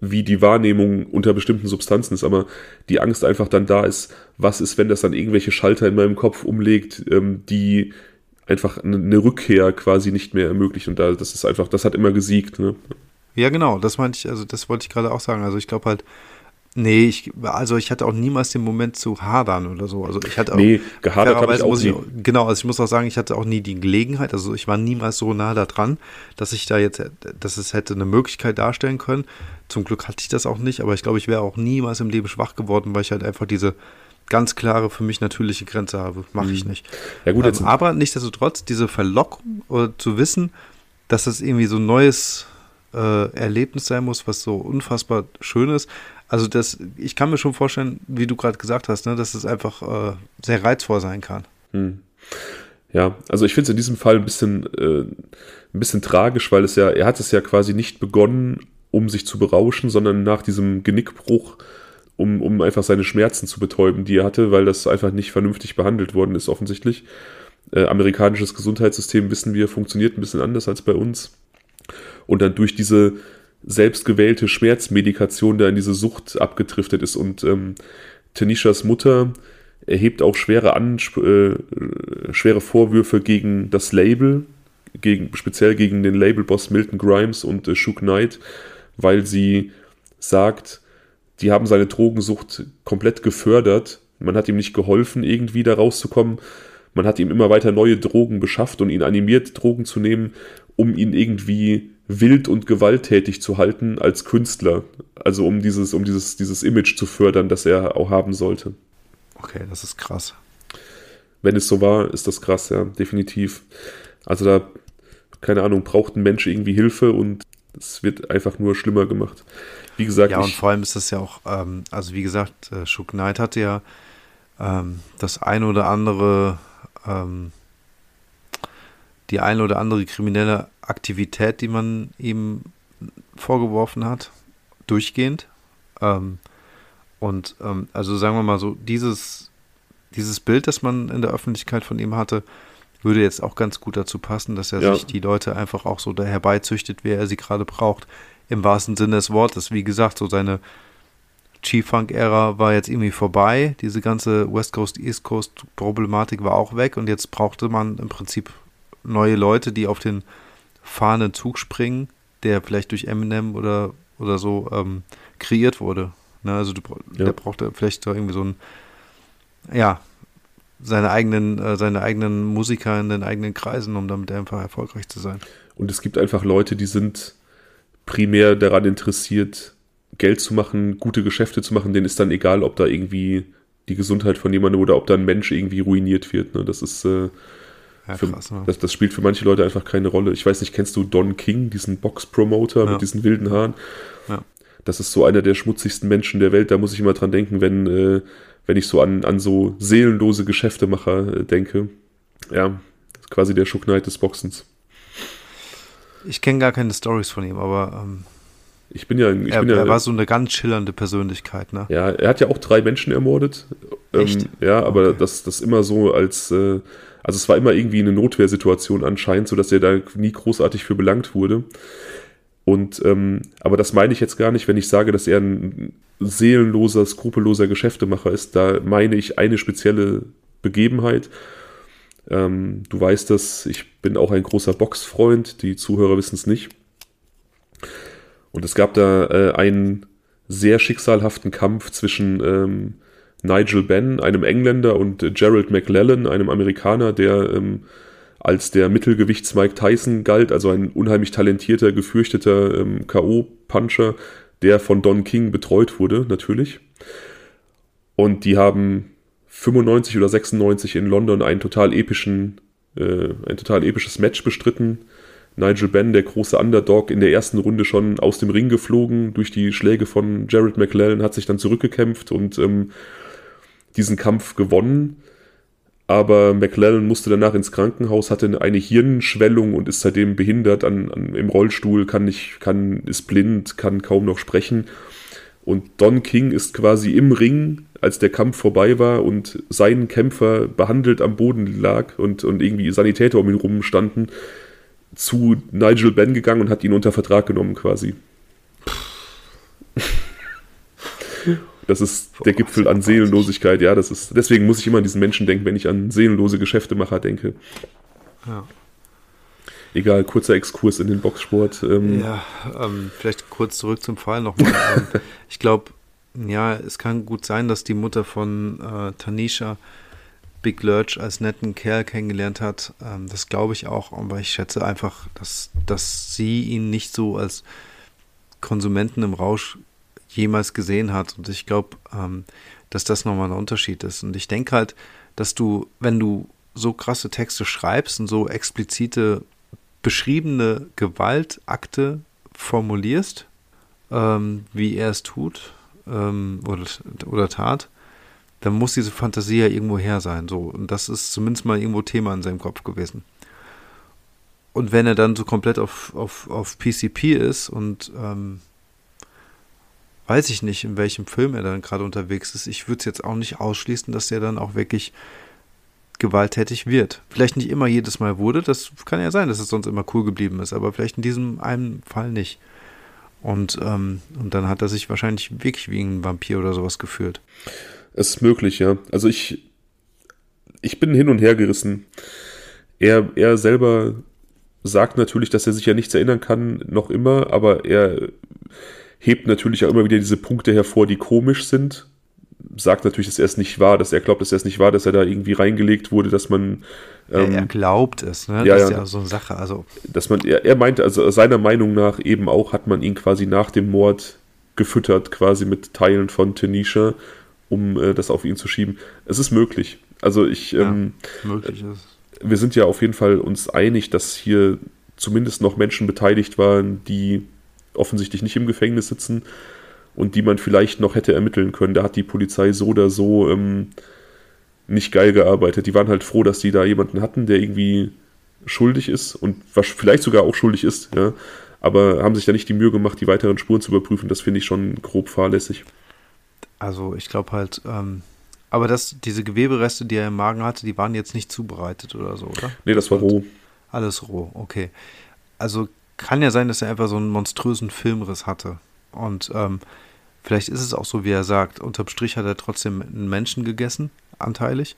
wie die Wahrnehmung unter bestimmten Substanzen ist, aber die Angst einfach dann da ist, was ist, wenn das dann irgendwelche Schalter in meinem Kopf umlegt, ähm, die einfach eine Rückkehr quasi nicht mehr ermöglicht und da, das ist einfach, das hat immer gesiegt, ne? Ja, genau, das meinte ich, also das wollte ich gerade auch sagen. Also ich glaube halt, Nee, ich, also ich hatte auch niemals den Moment zu hadern oder so. Also ich hatte auch, nee, gehadert habe ich auch nie. Ich, genau, also ich muss auch sagen, ich hatte auch nie die Gelegenheit, also ich war niemals so nah da dran, dass ich da jetzt, dass es hätte eine Möglichkeit darstellen können. Zum Glück hatte ich das auch nicht, aber ich glaube, ich wäre auch niemals im Leben schwach geworden, weil ich halt einfach diese ganz klare, für mich natürliche Grenze habe. Mache ich mhm. nicht. Ja, gut, ähm, aber nichtsdestotrotz, diese Verlockung oder zu wissen, dass das irgendwie so ein neues äh, Erlebnis sein muss, was so unfassbar schön ist, also das, ich kann mir schon vorstellen, wie du gerade gesagt hast, ne, dass es einfach äh, sehr reizvoll sein kann. Hm. Ja, also ich finde es in diesem Fall ein bisschen, äh, ein bisschen tragisch, weil es ja, er hat es ja quasi nicht begonnen, um sich zu berauschen, sondern nach diesem Genickbruch, um, um einfach seine Schmerzen zu betäuben, die er hatte, weil das einfach nicht vernünftig behandelt worden ist, offensichtlich. Äh, amerikanisches Gesundheitssystem, wissen wir, funktioniert ein bisschen anders als bei uns. Und dann durch diese selbstgewählte Schmerzmedikation da in diese Sucht abgedriftet ist. Und ähm, Tanishas Mutter erhebt auch schwere, Ansp äh, schwere Vorwürfe gegen das Label, gegen, speziell gegen den Labelboss Milton Grimes und äh, Shook Knight, weil sie sagt, die haben seine Drogensucht komplett gefördert. Man hat ihm nicht geholfen, irgendwie da rauszukommen. man hat ihm immer weiter neue Drogen beschafft und ihn animiert, Drogen zu nehmen, um ihn irgendwie wild und gewalttätig zu halten als Künstler. Also um dieses, um dieses, dieses Image zu fördern, das er auch haben sollte. Okay, das ist krass. Wenn es so war, ist das krass, ja, definitiv. Also da, keine Ahnung, braucht ein Mensch irgendwie Hilfe und es wird einfach nur schlimmer gemacht. Wie gesagt, ja, und vor allem ist das ja auch, ähm, also wie gesagt, äh, Shook Knight hatte ja ähm, das eine oder andere, ähm, die eine oder andere kriminelle Aktivität, die man ihm vorgeworfen hat, durchgehend. Ähm, und ähm, also sagen wir mal so, dieses, dieses Bild, das man in der Öffentlichkeit von ihm hatte, würde jetzt auch ganz gut dazu passen, dass er ja. sich die Leute einfach auch so da herbeizüchtet, wie er sie gerade braucht. Im wahrsten Sinne des Wortes. Wie gesagt, so seine G-Funk-Ära war jetzt irgendwie vorbei. Diese ganze West Coast, East Coast-Problematik war auch weg und jetzt brauchte man im Prinzip neue Leute, die auf den fahrenden Zug springen, der vielleicht durch Eminem oder, oder so ähm, kreiert wurde. Ne, also du, ja. der brauchte vielleicht irgendwie so ein, ja, seine eigenen, äh, seine eigenen Musiker in den eigenen Kreisen, um damit einfach erfolgreich zu sein. Und es gibt einfach Leute, die sind primär daran interessiert, Geld zu machen, gute Geschäfte zu machen, denen ist dann egal, ob da irgendwie die Gesundheit von jemandem oder ob da ein Mensch irgendwie ruiniert wird. Ne? Das ist äh, ja, für, krass, ne? das, das, spielt für manche Leute einfach keine Rolle. Ich weiß nicht, kennst du Don King, diesen Box-Promoter ja. mit diesen wilden Haaren? Ja. Das ist so einer der schmutzigsten Menschen der Welt. Da muss ich immer dran denken, wenn, äh, wenn ich so an, an so seelenlose Geschäftemacher äh, denke. Ja, quasi der Schuckneid des Boxens. Ich kenne gar keine Stories von ihm, aber ähm, ich bin ja, ich er, bin ja, er war so eine ganz schillernde Persönlichkeit, ne? Ja, er hat ja auch drei Menschen ermordet. Ähm, Echt? Ähm, ja, aber okay. das, das immer so als, äh, also es war immer irgendwie eine Notwehrsituation anscheinend, sodass er da nie großartig für belangt wurde. Und ähm, aber das meine ich jetzt gar nicht, wenn ich sage, dass er ein seelenloser, skrupelloser Geschäftemacher ist. Da meine ich eine spezielle Begebenheit. Ähm, du weißt das, ich bin auch ein großer Boxfreund, die Zuhörer wissen es nicht. Und es gab da äh, einen sehr schicksalhaften Kampf zwischen ähm, Nigel Benn, einem Engländer, und Gerald McLellan, einem Amerikaner, der ähm, als der Mittelgewichts Mike Tyson galt, also ein unheimlich talentierter, gefürchteter ähm, K.O.-Puncher, der von Don King betreut wurde, natürlich. Und die haben 95 oder 96 in London einen total epischen, äh, ein total episches Match bestritten Nigel Benn, der große Underdog, in der ersten Runde schon aus dem Ring geflogen durch die Schläge von Jared McLellan, hat sich dann zurückgekämpft und ähm, diesen Kampf gewonnen. Aber McLellan musste danach ins Krankenhaus, hatte eine Hirnschwellung und ist seitdem behindert an, an, im Rollstuhl, kann nicht, kann, ist blind, kann kaum noch sprechen. Und Don King ist quasi im Ring, als der Kampf vorbei war und sein Kämpfer behandelt am Boden lag und, und irgendwie Sanitäter um ihn rumstanden, zu Nigel Benn gegangen und hat ihn unter Vertrag genommen quasi. Das ist der Gipfel an Seelenlosigkeit, ja, das ist, deswegen muss ich immer an diesen Menschen denken, wenn ich an seelenlose Geschäftemacher denke. Ja. Egal, kurzer Exkurs in den Boxsport. Ähm. Ja, ähm, vielleicht kurz zurück zum Fall nochmal. Ähm, ich glaube, ja, es kann gut sein, dass die Mutter von äh, Tanisha Big Lurch als netten Kerl kennengelernt hat. Ähm, das glaube ich auch, aber ich schätze einfach, dass, dass sie ihn nicht so als Konsumenten im Rausch jemals gesehen hat. Und ich glaube, ähm, dass das nochmal ein Unterschied ist. Und ich denke halt, dass du, wenn du so krasse Texte schreibst und so explizite beschriebene Gewaltakte formulierst, ähm, wie er es tut ähm, oder, oder tat, dann muss diese Fantasie ja irgendwo her sein. So. Und das ist zumindest mal irgendwo Thema in seinem Kopf gewesen. Und wenn er dann so komplett auf, auf, auf PCP ist und ähm, weiß ich nicht, in welchem Film er dann gerade unterwegs ist, ich würde es jetzt auch nicht ausschließen, dass er dann auch wirklich gewalttätig wird. Vielleicht nicht immer jedes Mal wurde, das kann ja sein, dass es sonst immer cool geblieben ist, aber vielleicht in diesem einen Fall nicht. Und, ähm, und dann hat er sich wahrscheinlich wirklich wie ein Vampir oder sowas gefühlt. Es ist möglich, ja. Also ich, ich bin hin und her gerissen. Er, er selber sagt natürlich, dass er sich ja nichts erinnern kann, noch immer, aber er hebt natürlich auch immer wieder diese Punkte hervor, die komisch sind. sagt natürlich, dass er es nicht war, dass er glaubt, dass er es nicht war, dass er da irgendwie reingelegt wurde, dass man. Ähm, er, er, glaubt es, ne? Ja, das ist ja, ja so eine Sache. Also. Dass man, er, er meinte, also seiner Meinung nach eben auch, hat man ihn quasi nach dem Mord gefüttert, quasi mit Teilen von Tanisha, um äh, das auf ihn zu schieben. Es ist möglich. Also ich. Ja, ähm, möglich ist. Wir sind ja auf jeden Fall uns einig, dass hier zumindest noch Menschen beteiligt waren, die offensichtlich nicht im Gefängnis sitzen und die man vielleicht noch hätte ermitteln können. Da hat die Polizei so oder so ähm, nicht geil gearbeitet. Die waren halt froh, dass die da jemanden hatten, der irgendwie schuldig ist und was vielleicht sogar auch schuldig ist, ja. Aber haben sich da nicht die Mühe gemacht, die weiteren Spuren zu überprüfen. Das finde ich schon grob fahrlässig. Also ich glaube halt, ähm, aber das, diese Gewebereste, die er im Magen hatte, die waren jetzt nicht zubereitet oder so, oder? Nee, das war roh. Alles roh, okay. Also kann ja sein, dass er einfach so einen monströsen Filmriss hatte. Und ähm, vielleicht ist es auch so, wie er sagt. Unterm Strich hat er trotzdem einen Menschen gegessen, anteilig.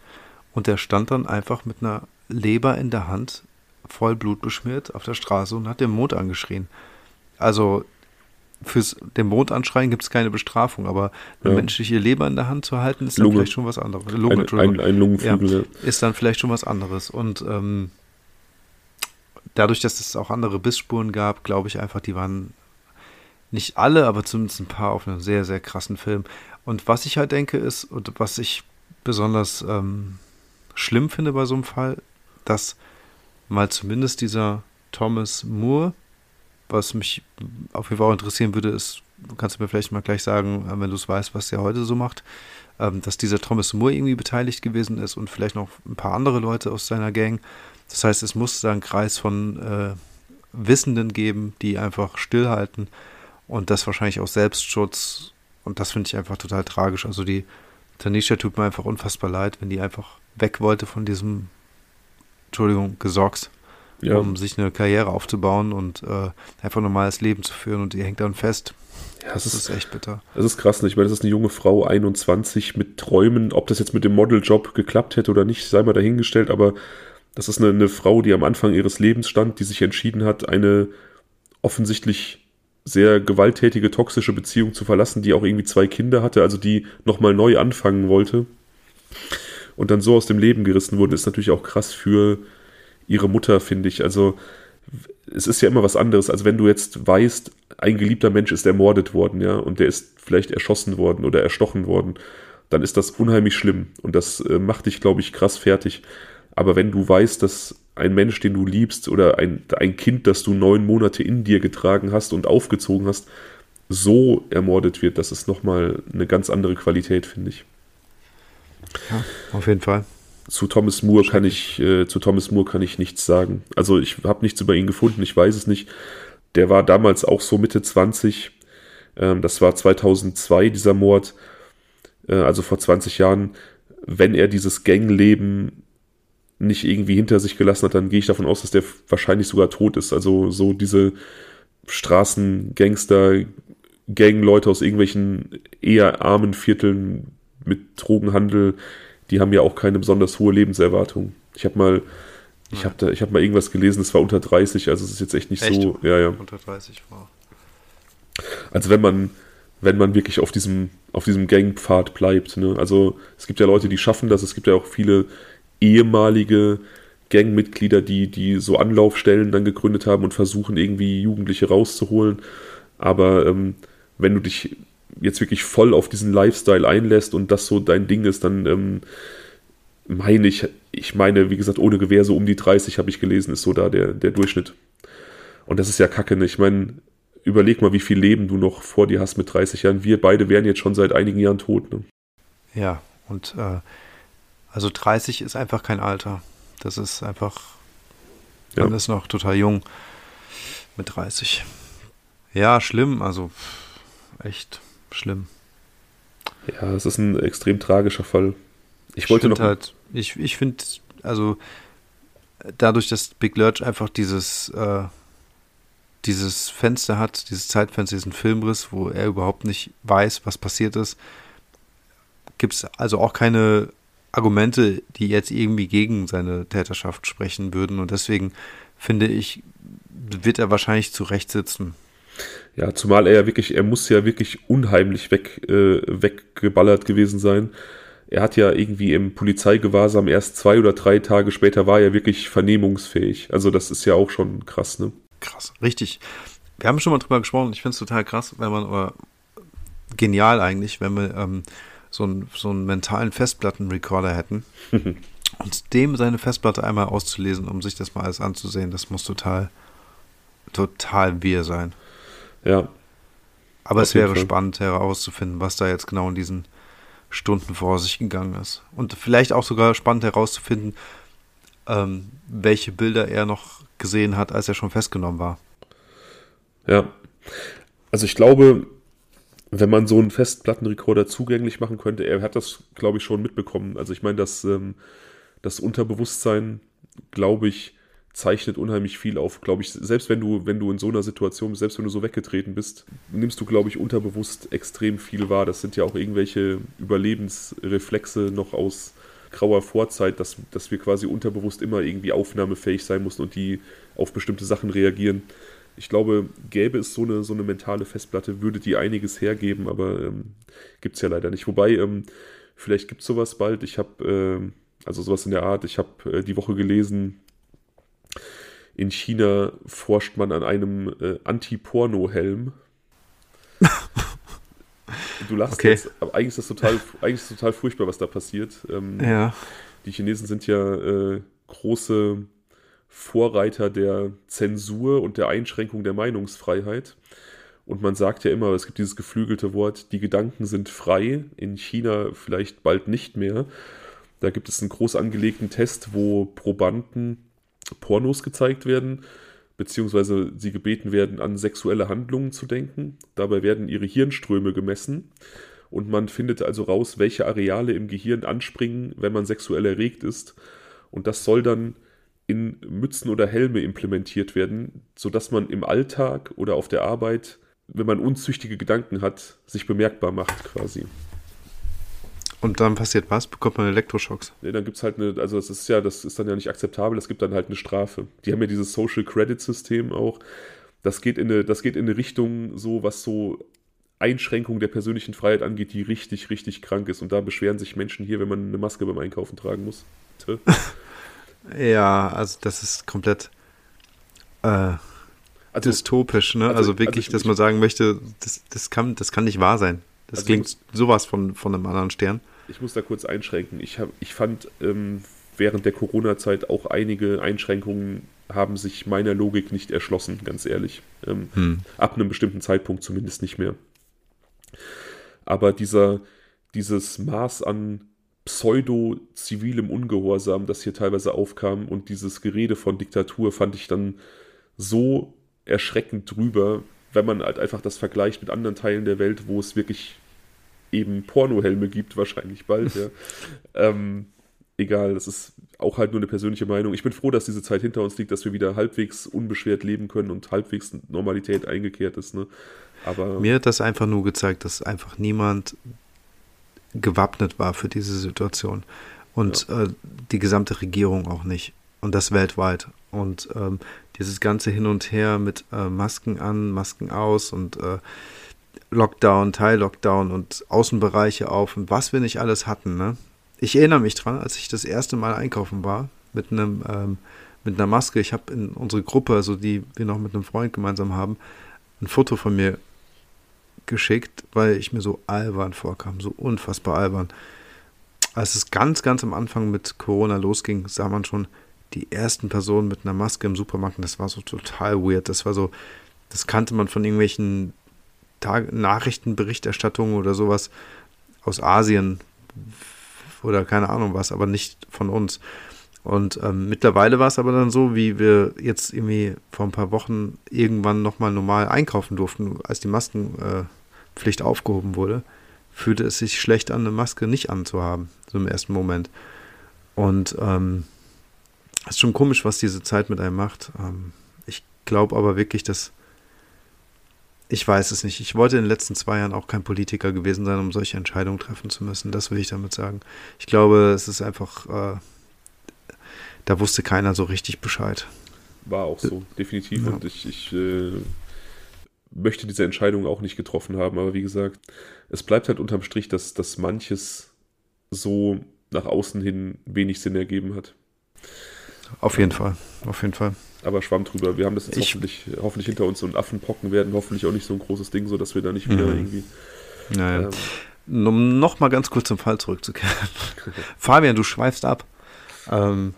Und der stand dann einfach mit einer Leber in der Hand, voll blutbeschmiert, auf der Straße und hat den Mond angeschrien. Also fürs den Mond anschreien gibt es keine Bestrafung, aber eine ja. menschliche Leber in der Hand zu halten, ist dann Lunge. vielleicht schon was anderes. Lunge, ein, ein, ein Lungenflügel. Ja, ist dann vielleicht schon was anderes. Und ähm, dadurch, dass es auch andere Bissspuren gab, glaube ich einfach, die waren nicht alle, aber zumindest ein paar auf einem sehr, sehr krassen Film. Und was ich halt denke ist, und was ich besonders ähm, schlimm finde bei so einem Fall, dass mal zumindest dieser Thomas Moore, was mich auf jeden Fall auch interessieren würde, ist, kannst du mir vielleicht mal gleich sagen, äh, wenn du es weißt, was der heute so macht, ähm, dass dieser Thomas Moore irgendwie beteiligt gewesen ist und vielleicht noch ein paar andere Leute aus seiner Gang. Das heißt, es muss da einen Kreis von äh, Wissenden geben, die einfach stillhalten und das wahrscheinlich aus Selbstschutz. Und das finde ich einfach total tragisch. Also die Tanisha tut mir einfach unfassbar leid, wenn die einfach weg wollte von diesem, Entschuldigung, Gesocks, ja. um sich eine Karriere aufzubauen und äh, einfach ein normales Leben zu führen und die hängt dann fest. Ja, das, das ist, ist, echt bitter. Das ist krass. Ne? Ich meine, das ist eine junge Frau, 21, mit Träumen. Ob das jetzt mit dem Modeljob geklappt hätte oder nicht, sei mal dahingestellt. Aber das ist eine, eine Frau, die am Anfang ihres Lebens stand, die sich entschieden hat, eine offensichtlich sehr gewalttätige, toxische Beziehung zu verlassen, die auch irgendwie zwei Kinder hatte, also die nochmal neu anfangen wollte und dann so aus dem Leben gerissen wurde, ist natürlich auch krass für ihre Mutter, finde ich. Also es ist ja immer was anderes, als wenn du jetzt weißt, ein geliebter Mensch ist ermordet worden, ja, und der ist vielleicht erschossen worden oder erstochen worden, dann ist das unheimlich schlimm und das äh, macht dich, glaube ich, krass fertig. Aber wenn du weißt, dass ein Mensch, den du liebst, oder ein, ein Kind, das du neun Monate in dir getragen hast und aufgezogen hast, so ermordet wird, das ist nochmal eine ganz andere Qualität, finde ich. Ja, auf jeden Fall. Zu Thomas Moore kann ich, äh, zu Thomas Moore kann ich nichts sagen. Also ich habe nichts über ihn gefunden, ich weiß es nicht. Der war damals auch so Mitte 20. Ähm, das war 2002, dieser Mord. Äh, also vor 20 Jahren. Wenn er dieses Gangleben nicht irgendwie hinter sich gelassen hat, dann gehe ich davon aus, dass der wahrscheinlich sogar tot ist. Also so diese Straßengangster, Gangleute aus irgendwelchen eher armen Vierteln mit Drogenhandel, die haben ja auch keine besonders hohe Lebenserwartung. Ich habe mal, ich habe ich habe mal irgendwas gelesen, es war unter 30, also es ist jetzt echt nicht echt? so, ja ja. Unter 30 war. Also wenn man, wenn man wirklich auf diesem, auf diesem Gangpfad bleibt. Ne? Also es gibt ja Leute, die schaffen das, es gibt ja auch viele ehemalige Gangmitglieder, die, die so Anlaufstellen dann gegründet haben und versuchen irgendwie Jugendliche rauszuholen. Aber ähm, wenn du dich jetzt wirklich voll auf diesen Lifestyle einlässt und das so dein Ding ist, dann ähm, meine ich, ich meine, wie gesagt, ohne Gewehr so um die 30 habe ich gelesen, ist so da der, der Durchschnitt. Und das ist ja kacke, ne? Ich meine, überleg mal, wie viel Leben du noch vor dir hast mit 30 Jahren. Wir beide wären jetzt schon seit einigen Jahren tot. Ne? Ja, und äh, also 30 ist einfach kein Alter. Das ist einfach, ja. man ist noch total jung mit 30. Ja, schlimm, also echt schlimm. Ja, es ist ein extrem tragischer Fall. Ich, ich wollte noch. Halt, ich ich finde, also dadurch, dass Big Lurch einfach dieses, äh, dieses Fenster hat, dieses Zeitfenster, diesen Filmriss, wo er überhaupt nicht weiß, was passiert ist, gibt es also auch keine Argumente, die jetzt irgendwie gegen seine Täterschaft sprechen würden. Und deswegen finde ich, wird er wahrscheinlich zu Recht sitzen. Ja, zumal er ja wirklich, er muss ja wirklich unheimlich weg, äh, weggeballert gewesen sein. Er hat ja irgendwie im Polizeigewahrsam erst zwei oder drei Tage später war er wirklich vernehmungsfähig. Also das ist ja auch schon krass, ne? Krass, richtig. Wir haben schon mal drüber gesprochen. Ich finde es total krass, wenn man, oder genial eigentlich, wenn wir ähm, so, einen, so einen mentalen Festplattenrecorder hätten. und dem seine Festplatte einmal auszulesen, um sich das mal alles anzusehen, das muss total, total wir sein. Ja. Aber es wäre Fall. spannend herauszufinden, was da jetzt genau in diesen Stunden vor sich gegangen ist. Und vielleicht auch sogar spannend herauszufinden, ähm, welche Bilder er noch gesehen hat, als er schon festgenommen war. Ja. Also ich glaube, wenn man so einen Festplattenrekorder zugänglich machen könnte, er hat das, glaube ich, schon mitbekommen. Also ich meine, das, ähm, das Unterbewusstsein, glaube ich, zeichnet unheimlich viel auf, glaube ich, selbst wenn du, wenn du in so einer Situation, selbst wenn du so weggetreten bist, nimmst du, glaube ich, unterbewusst extrem viel wahr. Das sind ja auch irgendwelche Überlebensreflexe noch aus grauer Vorzeit, dass, dass wir quasi unterbewusst immer irgendwie aufnahmefähig sein müssen und die auf bestimmte Sachen reagieren. Ich glaube, gäbe es so eine, so eine mentale Festplatte, würde die einiges hergeben, aber ähm, gibt es ja leider nicht. Wobei, ähm, vielleicht gibt es sowas bald. Ich habe, äh, also sowas in der Art, ich habe äh, die Woche gelesen, in China forscht man an einem äh, Anti-Porno-Helm. du lachst okay. jetzt, aber eigentlich ist das total, eigentlich ist das total furchtbar, was da passiert. Ähm, ja. Die Chinesen sind ja äh, große Vorreiter der Zensur und der Einschränkung der Meinungsfreiheit. Und man sagt ja immer, es gibt dieses geflügelte Wort, die Gedanken sind frei, in China vielleicht bald nicht mehr. Da gibt es einen groß angelegten Test, wo Probanden Pornos gezeigt werden, beziehungsweise sie gebeten werden, an sexuelle Handlungen zu denken. Dabei werden ihre Hirnströme gemessen und man findet also raus, welche Areale im Gehirn anspringen, wenn man sexuell erregt ist. Und das soll dann in Mützen oder Helme implementiert werden, sodass man im Alltag oder auf der Arbeit, wenn man unzüchtige Gedanken hat, sich bemerkbar macht quasi. Und dann passiert was? Bekommt man Elektroschocks? Nee, dann gibt es halt eine, also das ist ja, das ist dann ja nicht akzeptabel, es gibt dann halt eine Strafe. Die haben ja dieses Social Credit System auch. Das geht in eine, das geht in eine Richtung, so was so Einschränkung der persönlichen Freiheit angeht, die richtig, richtig krank ist. Und da beschweren sich Menschen hier, wenn man eine Maske beim Einkaufen tragen muss. ja, also das ist komplett äh, also, dystopisch, ne? Also, also wirklich, also ich, dass man sagen möchte, das, das, kann, das kann nicht wahr sein. Das also klingt muss, sowas von, von einem anderen Stern. Ich muss da kurz einschränken. Ich, hab, ich fand ähm, während der Corona-Zeit auch einige Einschränkungen haben sich meiner Logik nicht erschlossen, ganz ehrlich. Ähm, hm. Ab einem bestimmten Zeitpunkt zumindest nicht mehr. Aber dieser, dieses Maß an pseudo-zivilem Ungehorsam, das hier teilweise aufkam und dieses Gerede von Diktatur fand ich dann so erschreckend drüber, wenn man halt einfach das vergleicht mit anderen Teilen der Welt, wo es wirklich eben Pornohelme gibt, wahrscheinlich bald, ja. ähm, egal, das ist auch halt nur eine persönliche Meinung. Ich bin froh, dass diese Zeit hinter uns liegt, dass wir wieder halbwegs unbeschwert leben können und halbwegs Normalität eingekehrt ist. Ne? Aber Mir hat das einfach nur gezeigt, dass einfach niemand gewappnet war für diese Situation. Und ja. äh, die gesamte Regierung auch nicht. Und das weltweit. Und ähm, dieses ganze Hin und Her mit äh, Masken an, Masken aus und äh, Lockdown, Teil-Lockdown und Außenbereiche auf und was wir nicht alles hatten. Ne? Ich erinnere mich dran, als ich das erste Mal einkaufen war mit einem ähm, mit einer Maske. Ich habe in unsere Gruppe, also die wir noch mit einem Freund gemeinsam haben, ein Foto von mir geschickt, weil ich mir so albern vorkam, so unfassbar albern. Als es ganz, ganz am Anfang mit Corona losging, sah man schon, die ersten Personen mit einer Maske im Supermarkt, das war so total weird. Das war so, das kannte man von irgendwelchen Tag Nachrichtenberichterstattungen oder sowas aus Asien oder keine Ahnung was, aber nicht von uns. Und ähm, mittlerweile war es aber dann so, wie wir jetzt irgendwie vor ein paar Wochen irgendwann nochmal normal einkaufen durften, als die Maskenpflicht äh, aufgehoben wurde, fühlte es sich schlecht an, eine Maske nicht anzuhaben, so im ersten Moment. Und ähm, ist schon komisch, was diese Zeit mit einem macht. Ähm, ich glaube aber wirklich, dass. Ich weiß es nicht. Ich wollte in den letzten zwei Jahren auch kein Politiker gewesen sein, um solche Entscheidungen treffen zu müssen. Das will ich damit sagen. Ich glaube, es ist einfach. Äh, da wusste keiner so richtig Bescheid. War auch so, definitiv. Ja. Und ich, ich äh, möchte diese Entscheidung auch nicht getroffen haben. Aber wie gesagt, es bleibt halt unterm Strich, dass, dass manches so nach außen hin wenig Sinn ergeben hat. Auf jeden Fall, auf jeden Fall. Aber schwamm drüber. Wir haben das jetzt ich, hoffentlich, hoffentlich hinter uns und Affenpocken werden hoffentlich auch nicht so ein großes Ding, sodass wir da nicht wieder mhm. irgendwie. Naja. Ähm, um noch mal ganz kurz zum Fall zurückzukehren. Fabian, du schweifst ab. Ähm,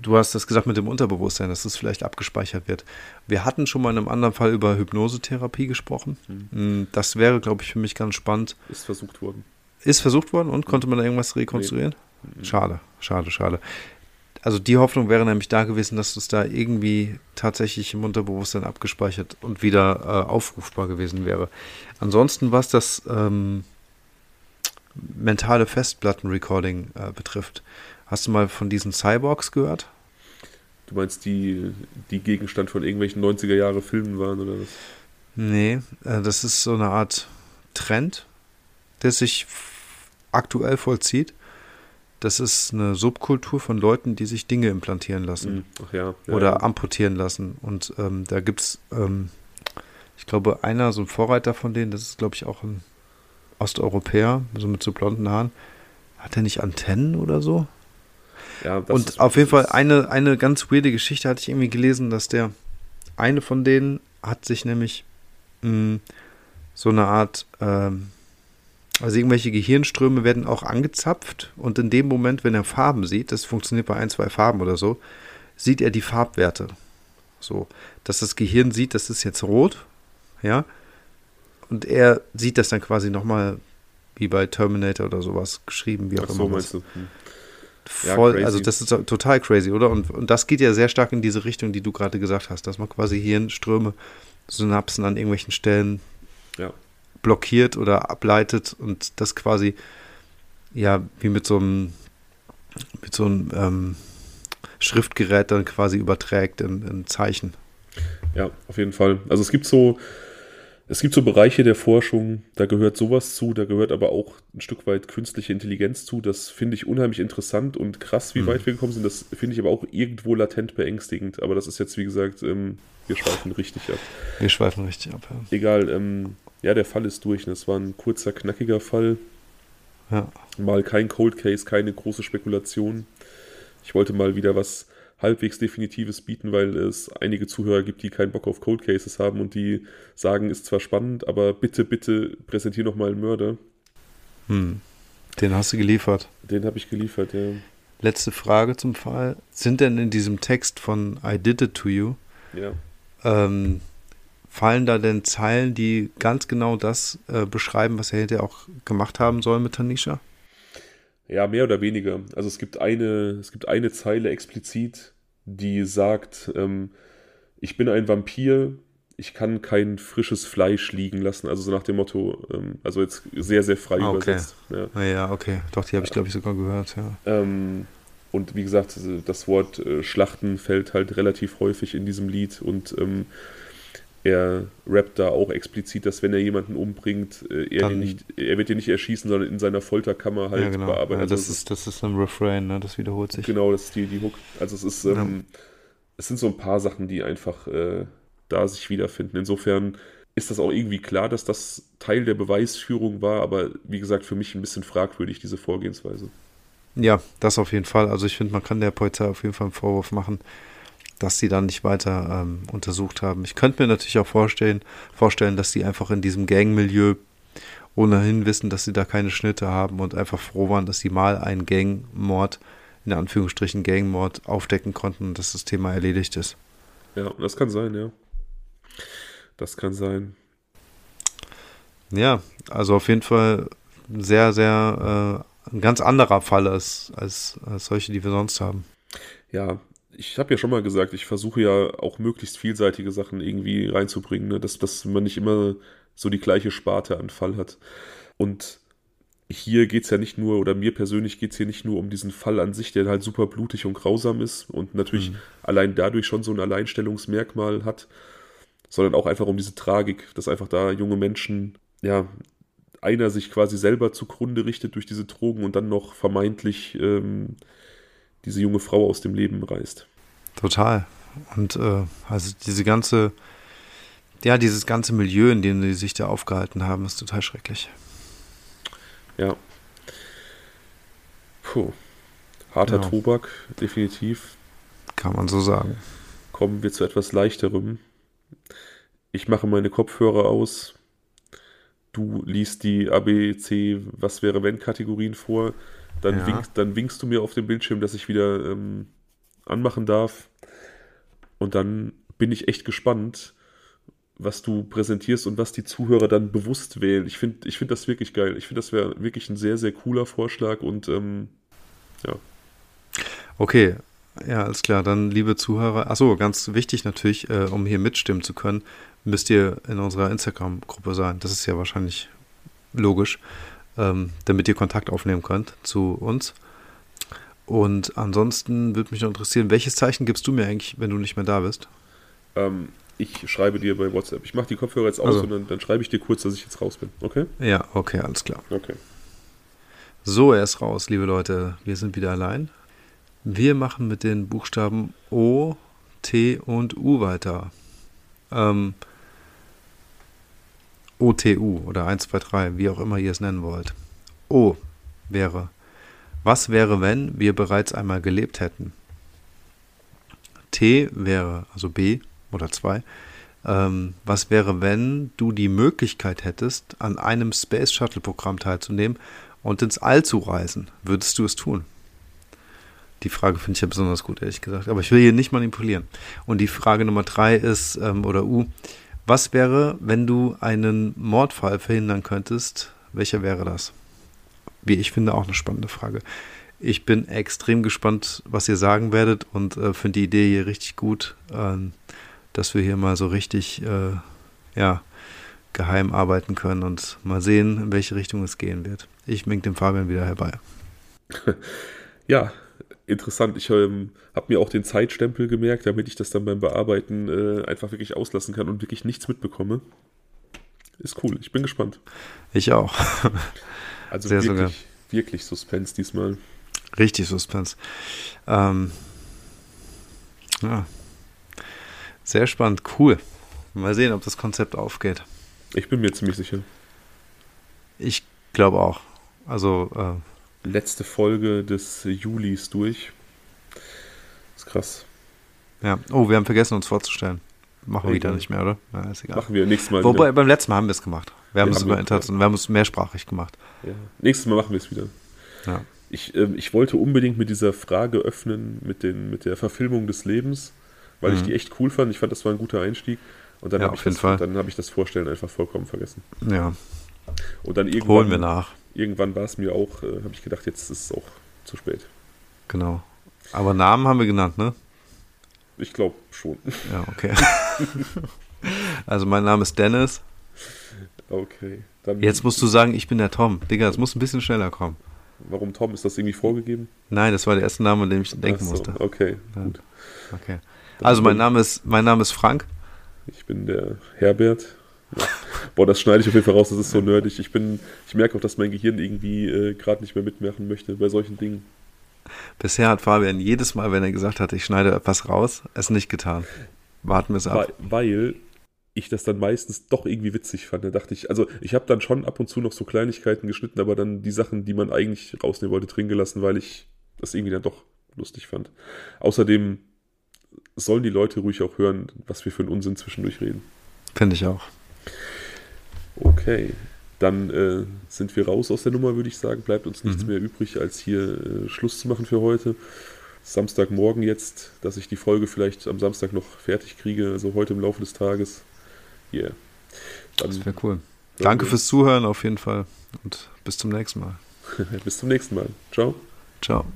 du hast das gesagt mit dem Unterbewusstsein, dass es vielleicht abgespeichert wird. Wir hatten schon mal in einem anderen Fall über Hypnosetherapie gesprochen. Mhm. Das wäre, glaube ich, für mich ganz spannend. Ist versucht worden. Ist versucht worden und konnte man da irgendwas rekonstruieren? Nee. Schade, schade, schade. Also die Hoffnung wäre nämlich da gewesen, dass es da irgendwie tatsächlich im Unterbewusstsein abgespeichert und wieder äh, aufrufbar gewesen wäre. Ansonsten, was das ähm, mentale Festplatten-Recording äh, betrifft, hast du mal von diesen Cyborgs gehört? Du meinst, die, die Gegenstand von irgendwelchen 90er Jahre Filmen waren oder was? Nee, äh, das ist so eine Art Trend, der sich aktuell vollzieht das ist eine Subkultur von Leuten, die sich Dinge implantieren lassen. Hm, ach ja, ja oder ja. amputieren lassen. Und ähm, da gibt es, ähm, ich glaube, einer, so ein Vorreiter von denen, das ist, glaube ich, auch ein Osteuropäer, so mit so blonden Haaren. Hat er nicht Antennen oder so? Ja, und auf jeden Fall eine, eine ganz weirde Geschichte hatte ich irgendwie gelesen, dass der eine von denen hat sich nämlich mh, hm, so eine Art ähm, also irgendwelche Gehirnströme werden auch angezapft und in dem Moment, wenn er Farben sieht, das funktioniert bei ein, zwei Farben oder so, sieht er die Farbwerte. So, dass das Gehirn sieht, das ist jetzt rot, ja, und er sieht das dann quasi nochmal wie bei Terminator oder sowas geschrieben, wie auch Ach so, immer. Meinst du? Voll, ja, also das ist total crazy, oder? Und, und das geht ja sehr stark in diese Richtung, die du gerade gesagt hast, dass man quasi Hirnströme, Synapsen an irgendwelchen Stellen ja blockiert oder ableitet und das quasi ja wie mit so einem mit so einem ähm, Schriftgerät dann quasi überträgt in, in Zeichen. Ja, auf jeden Fall. Also es gibt so es gibt so Bereiche der Forschung, da gehört sowas zu, da gehört aber auch ein Stück weit künstliche Intelligenz zu. Das finde ich unheimlich interessant und krass, wie mhm. weit wir gekommen sind. Das finde ich aber auch irgendwo latent beängstigend. Aber das ist jetzt, wie gesagt, ähm, wir schweifen richtig ab. Wir schweifen richtig ab, ja. Egal, ähm, ja, der Fall ist durch. Das war ein kurzer, knackiger Fall. Ja. Mal kein Cold Case, keine große Spekulation. Ich wollte mal wieder was halbwegs Definitives bieten, weil es einige Zuhörer gibt, die keinen Bock auf Cold Cases haben und die sagen, ist zwar spannend, aber bitte, bitte präsentier noch mal einen Mörder. Hm. Den hast du geliefert. Den habe ich geliefert, ja. Letzte Frage zum Fall. Sind denn in diesem Text von I Did It To You ja. ähm, fallen da denn Zeilen, die ganz genau das äh, beschreiben, was er hinterher auch gemacht haben soll mit Tanisha? Ja, mehr oder weniger. Also es gibt eine, es gibt eine Zeile explizit, die sagt, ähm, ich bin ein Vampir, ich kann kein frisches Fleisch liegen lassen. Also so nach dem Motto, ähm, also jetzt sehr, sehr frei ah, okay. übersetzt. Ja. Ah, ja, okay. Doch, die habe ich, glaube ich, sogar gehört, ja. Ähm, und wie gesagt, das Wort äh, Schlachten fällt halt relativ häufig in diesem Lied und ähm, er rappt da auch explizit, dass wenn er jemanden umbringt, äh, er, Dann, nicht, er wird ihn nicht erschießen, sondern in seiner Folterkammer halt ja, genau. bearbeiten. Ja, das, also, ist, das ist ein Refrain, ne? das wiederholt sich. Genau, das ist die, die Hook. Also es ist, ähm, ja. es sind so ein paar Sachen, die einfach äh, da sich wiederfinden. Insofern ist das auch irgendwie klar, dass das Teil der Beweisführung war, aber wie gesagt, für mich ein bisschen fragwürdig, diese Vorgehensweise. Ja, das auf jeden Fall. Also ich finde, man kann der Polizei auf jeden Fall einen Vorwurf machen, dass sie dann nicht weiter ähm, untersucht haben. Ich könnte mir natürlich auch vorstellen, vorstellen, dass sie einfach in diesem Gangmilieu ohnehin wissen, dass sie da keine Schnitte haben und einfach froh waren, dass sie mal einen Gangmord, in Anführungsstrichen Gangmord, aufdecken konnten und dass das Thema erledigt ist. Ja, das kann sein, ja. Das kann sein. Ja, also auf jeden Fall sehr, sehr äh, ein ganz anderer Fall als, als, als solche, die wir sonst haben. Ja, ich habe ja schon mal gesagt, ich versuche ja auch möglichst vielseitige Sachen irgendwie reinzubringen, ne? dass, dass man nicht immer so die gleiche Sparte an Fall hat. Und hier geht es ja nicht nur, oder mir persönlich geht es hier nicht nur um diesen Fall an sich, der halt super blutig und grausam ist und natürlich mhm. allein dadurch schon so ein Alleinstellungsmerkmal hat, sondern auch einfach um diese Tragik, dass einfach da junge Menschen, ja, einer sich quasi selber zugrunde richtet durch diese Drogen und dann noch vermeintlich ähm, diese junge Frau aus dem Leben reißt. Total. Und äh, also diese ganze, ja, dieses ganze Milieu, in dem sie sich da aufgehalten haben, ist total schrecklich. Ja. Puh. Harter Ja. Tobak, definitiv. Kann man so sagen. Kommen wir zu etwas leichterem. Ich mache meine Kopfhörer aus. Du liest die ABC Was wäre wenn Kategorien vor. Dann, Ja. winkst, dann winkst du mir auf dem Bildschirm, dass ich wieder ähm, anmachen darf. Und dann bin ich echt gespannt, was du präsentierst und was die Zuhörer dann bewusst wählen. Ich finde ich find das wirklich geil. Ich finde, das wäre wirklich ein sehr, sehr cooler Vorschlag und ähm, ja. Okay, ja, alles klar. Dann, liebe Zuhörer, achso, ganz wichtig natürlich, äh, um hier mitstimmen zu können, müsst ihr in unserer Instagram-Gruppe sein. Das ist ja wahrscheinlich logisch, ähm, damit ihr Kontakt aufnehmen könnt zu uns. Und ansonsten würde mich noch interessieren, welches Zeichen gibst du mir eigentlich, wenn du nicht mehr da bist? Ähm, ich schreibe dir bei WhatsApp. Ich mache die Kopfhörer jetzt aus Also. und dann, dann schreibe ich dir kurz, dass ich jetzt raus bin. Okay? Ja, okay, alles klar. Okay. So, er ist raus, liebe Leute. Wir sind wieder allein. Wir machen mit den Buchstaben O, T und U weiter. Ähm, OTU oder 1, 2, 3, wie auch immer ihr es nennen wollt. O wäre, was wäre, wenn wir bereits einmal gelebt hätten? T wäre, also B oder 2, ähm, was wäre, wenn du die Möglichkeit hättest, an einem Space Shuttle Programm teilzunehmen und ins All zu reisen? Würdest du es tun? Die Frage finde ich ja besonders gut, ehrlich gesagt. Aber ich will hier nicht manipulieren. Und die Frage Nummer drei ist, ähm, oder U, was wäre, wenn du einen Mordfall verhindern könntest? Welcher wäre das? Wie ich finde, auch eine spannende Frage. Ich bin extrem gespannt, was ihr sagen werdet und äh, finde die Idee hier richtig gut, ähm, dass wir hier mal so richtig, äh, ja, geheim arbeiten können und mal sehen, in welche Richtung es gehen wird. Ich wink dem Fabian wieder herbei. Ja, interessant. Ich ähm, habe mir auch den Zeitstempel gemerkt, damit ich das dann beim Bearbeiten äh, einfach wirklich auslassen kann und wirklich nichts mitbekomme. Ist cool. Ich bin gespannt. Ich auch. Also Sehr wirklich, sogar. wirklich Suspense diesmal. Richtig Suspense. Ähm, ja. Sehr spannend, cool. Mal sehen, ob das Konzept aufgeht. Ich bin mir ziemlich sicher. Ich glaube auch. Also, äh, Letzte Folge des Julis durch. Ist krass. ja. Oh, wir haben vergessen, uns vorzustellen. Machen wir wieder nicht mehr, oder? Ja, ist egal. Machen wir nächstes Mal Wobei, wieder. beim letzten Mal haben wir es gemacht. Wir haben Ja, es haben über wir, wir haben es mehrsprachig gemacht. Ja. Nächstes Mal machen wir es wieder. Ja. Ich, ähm, ich wollte unbedingt mit dieser Frage öffnen, mit, den, mit der Verfilmung des Lebens, weil ich Mhm. die echt cool fand. Ich fand, das war ein guter Einstieg. Und dann Ja, habe ich, das- dann hab ich das Vorstellen einfach vollkommen vergessen. Ja, Und dann irgendwann, holen wir nach. Irgendwann war es mir auch, äh, habe ich gedacht, jetzt ist es auch zu spät. Genau. Aber Namen haben wir genannt, ne? Ich glaube schon. Ja, okay. also mein Name ist Dennis. Okay. Jetzt musst du sagen, ich bin der Tom. Digga, es muss ein bisschen schneller kommen. Warum Tom? Ist das irgendwie vorgegeben? Nein, das war der erste Name, an den ich denken so, musste. Okay, Ja. gut. Okay. Also mein Name ist mein Name ist Frank. Ich bin der Herbert. Boah, das schneide ich auf jeden Fall raus, das ist so nerdig. Ich bin, ich merke auch, dass mein Gehirn irgendwie äh, gerade nicht mehr mitmachen möchte bei solchen Dingen. Bisher hat Fabian jedes Mal, wenn er gesagt hat, ich schneide etwas raus, es nicht getan. Warten wir es ab. Weil, weil ich das dann meistens doch irgendwie witzig fand. Da dachte ich, also ich habe dann schon ab und zu noch so Kleinigkeiten geschnitten, aber dann die Sachen, die man eigentlich rausnehmen wollte, drin gelassen, weil ich das irgendwie dann doch lustig fand. Außerdem sollen die Leute ruhig auch hören, was wir für einen Unsinn zwischendurch reden. Finde ich auch. Okay, dann äh, sind wir raus aus der Nummer, würde ich sagen. Bleibt uns nichts Mhm. mehr übrig, als hier äh, Schluss zu machen für heute. Samstagmorgen jetzt, dass ich die Folge vielleicht am Samstag noch fertig kriege, also heute im Laufe des Tages. Yeah. Dann Das wäre cool. Danke wir- fürs Zuhören auf jeden Fall und bis zum nächsten Mal. Bis zum nächsten Mal. Ciao. Ciao.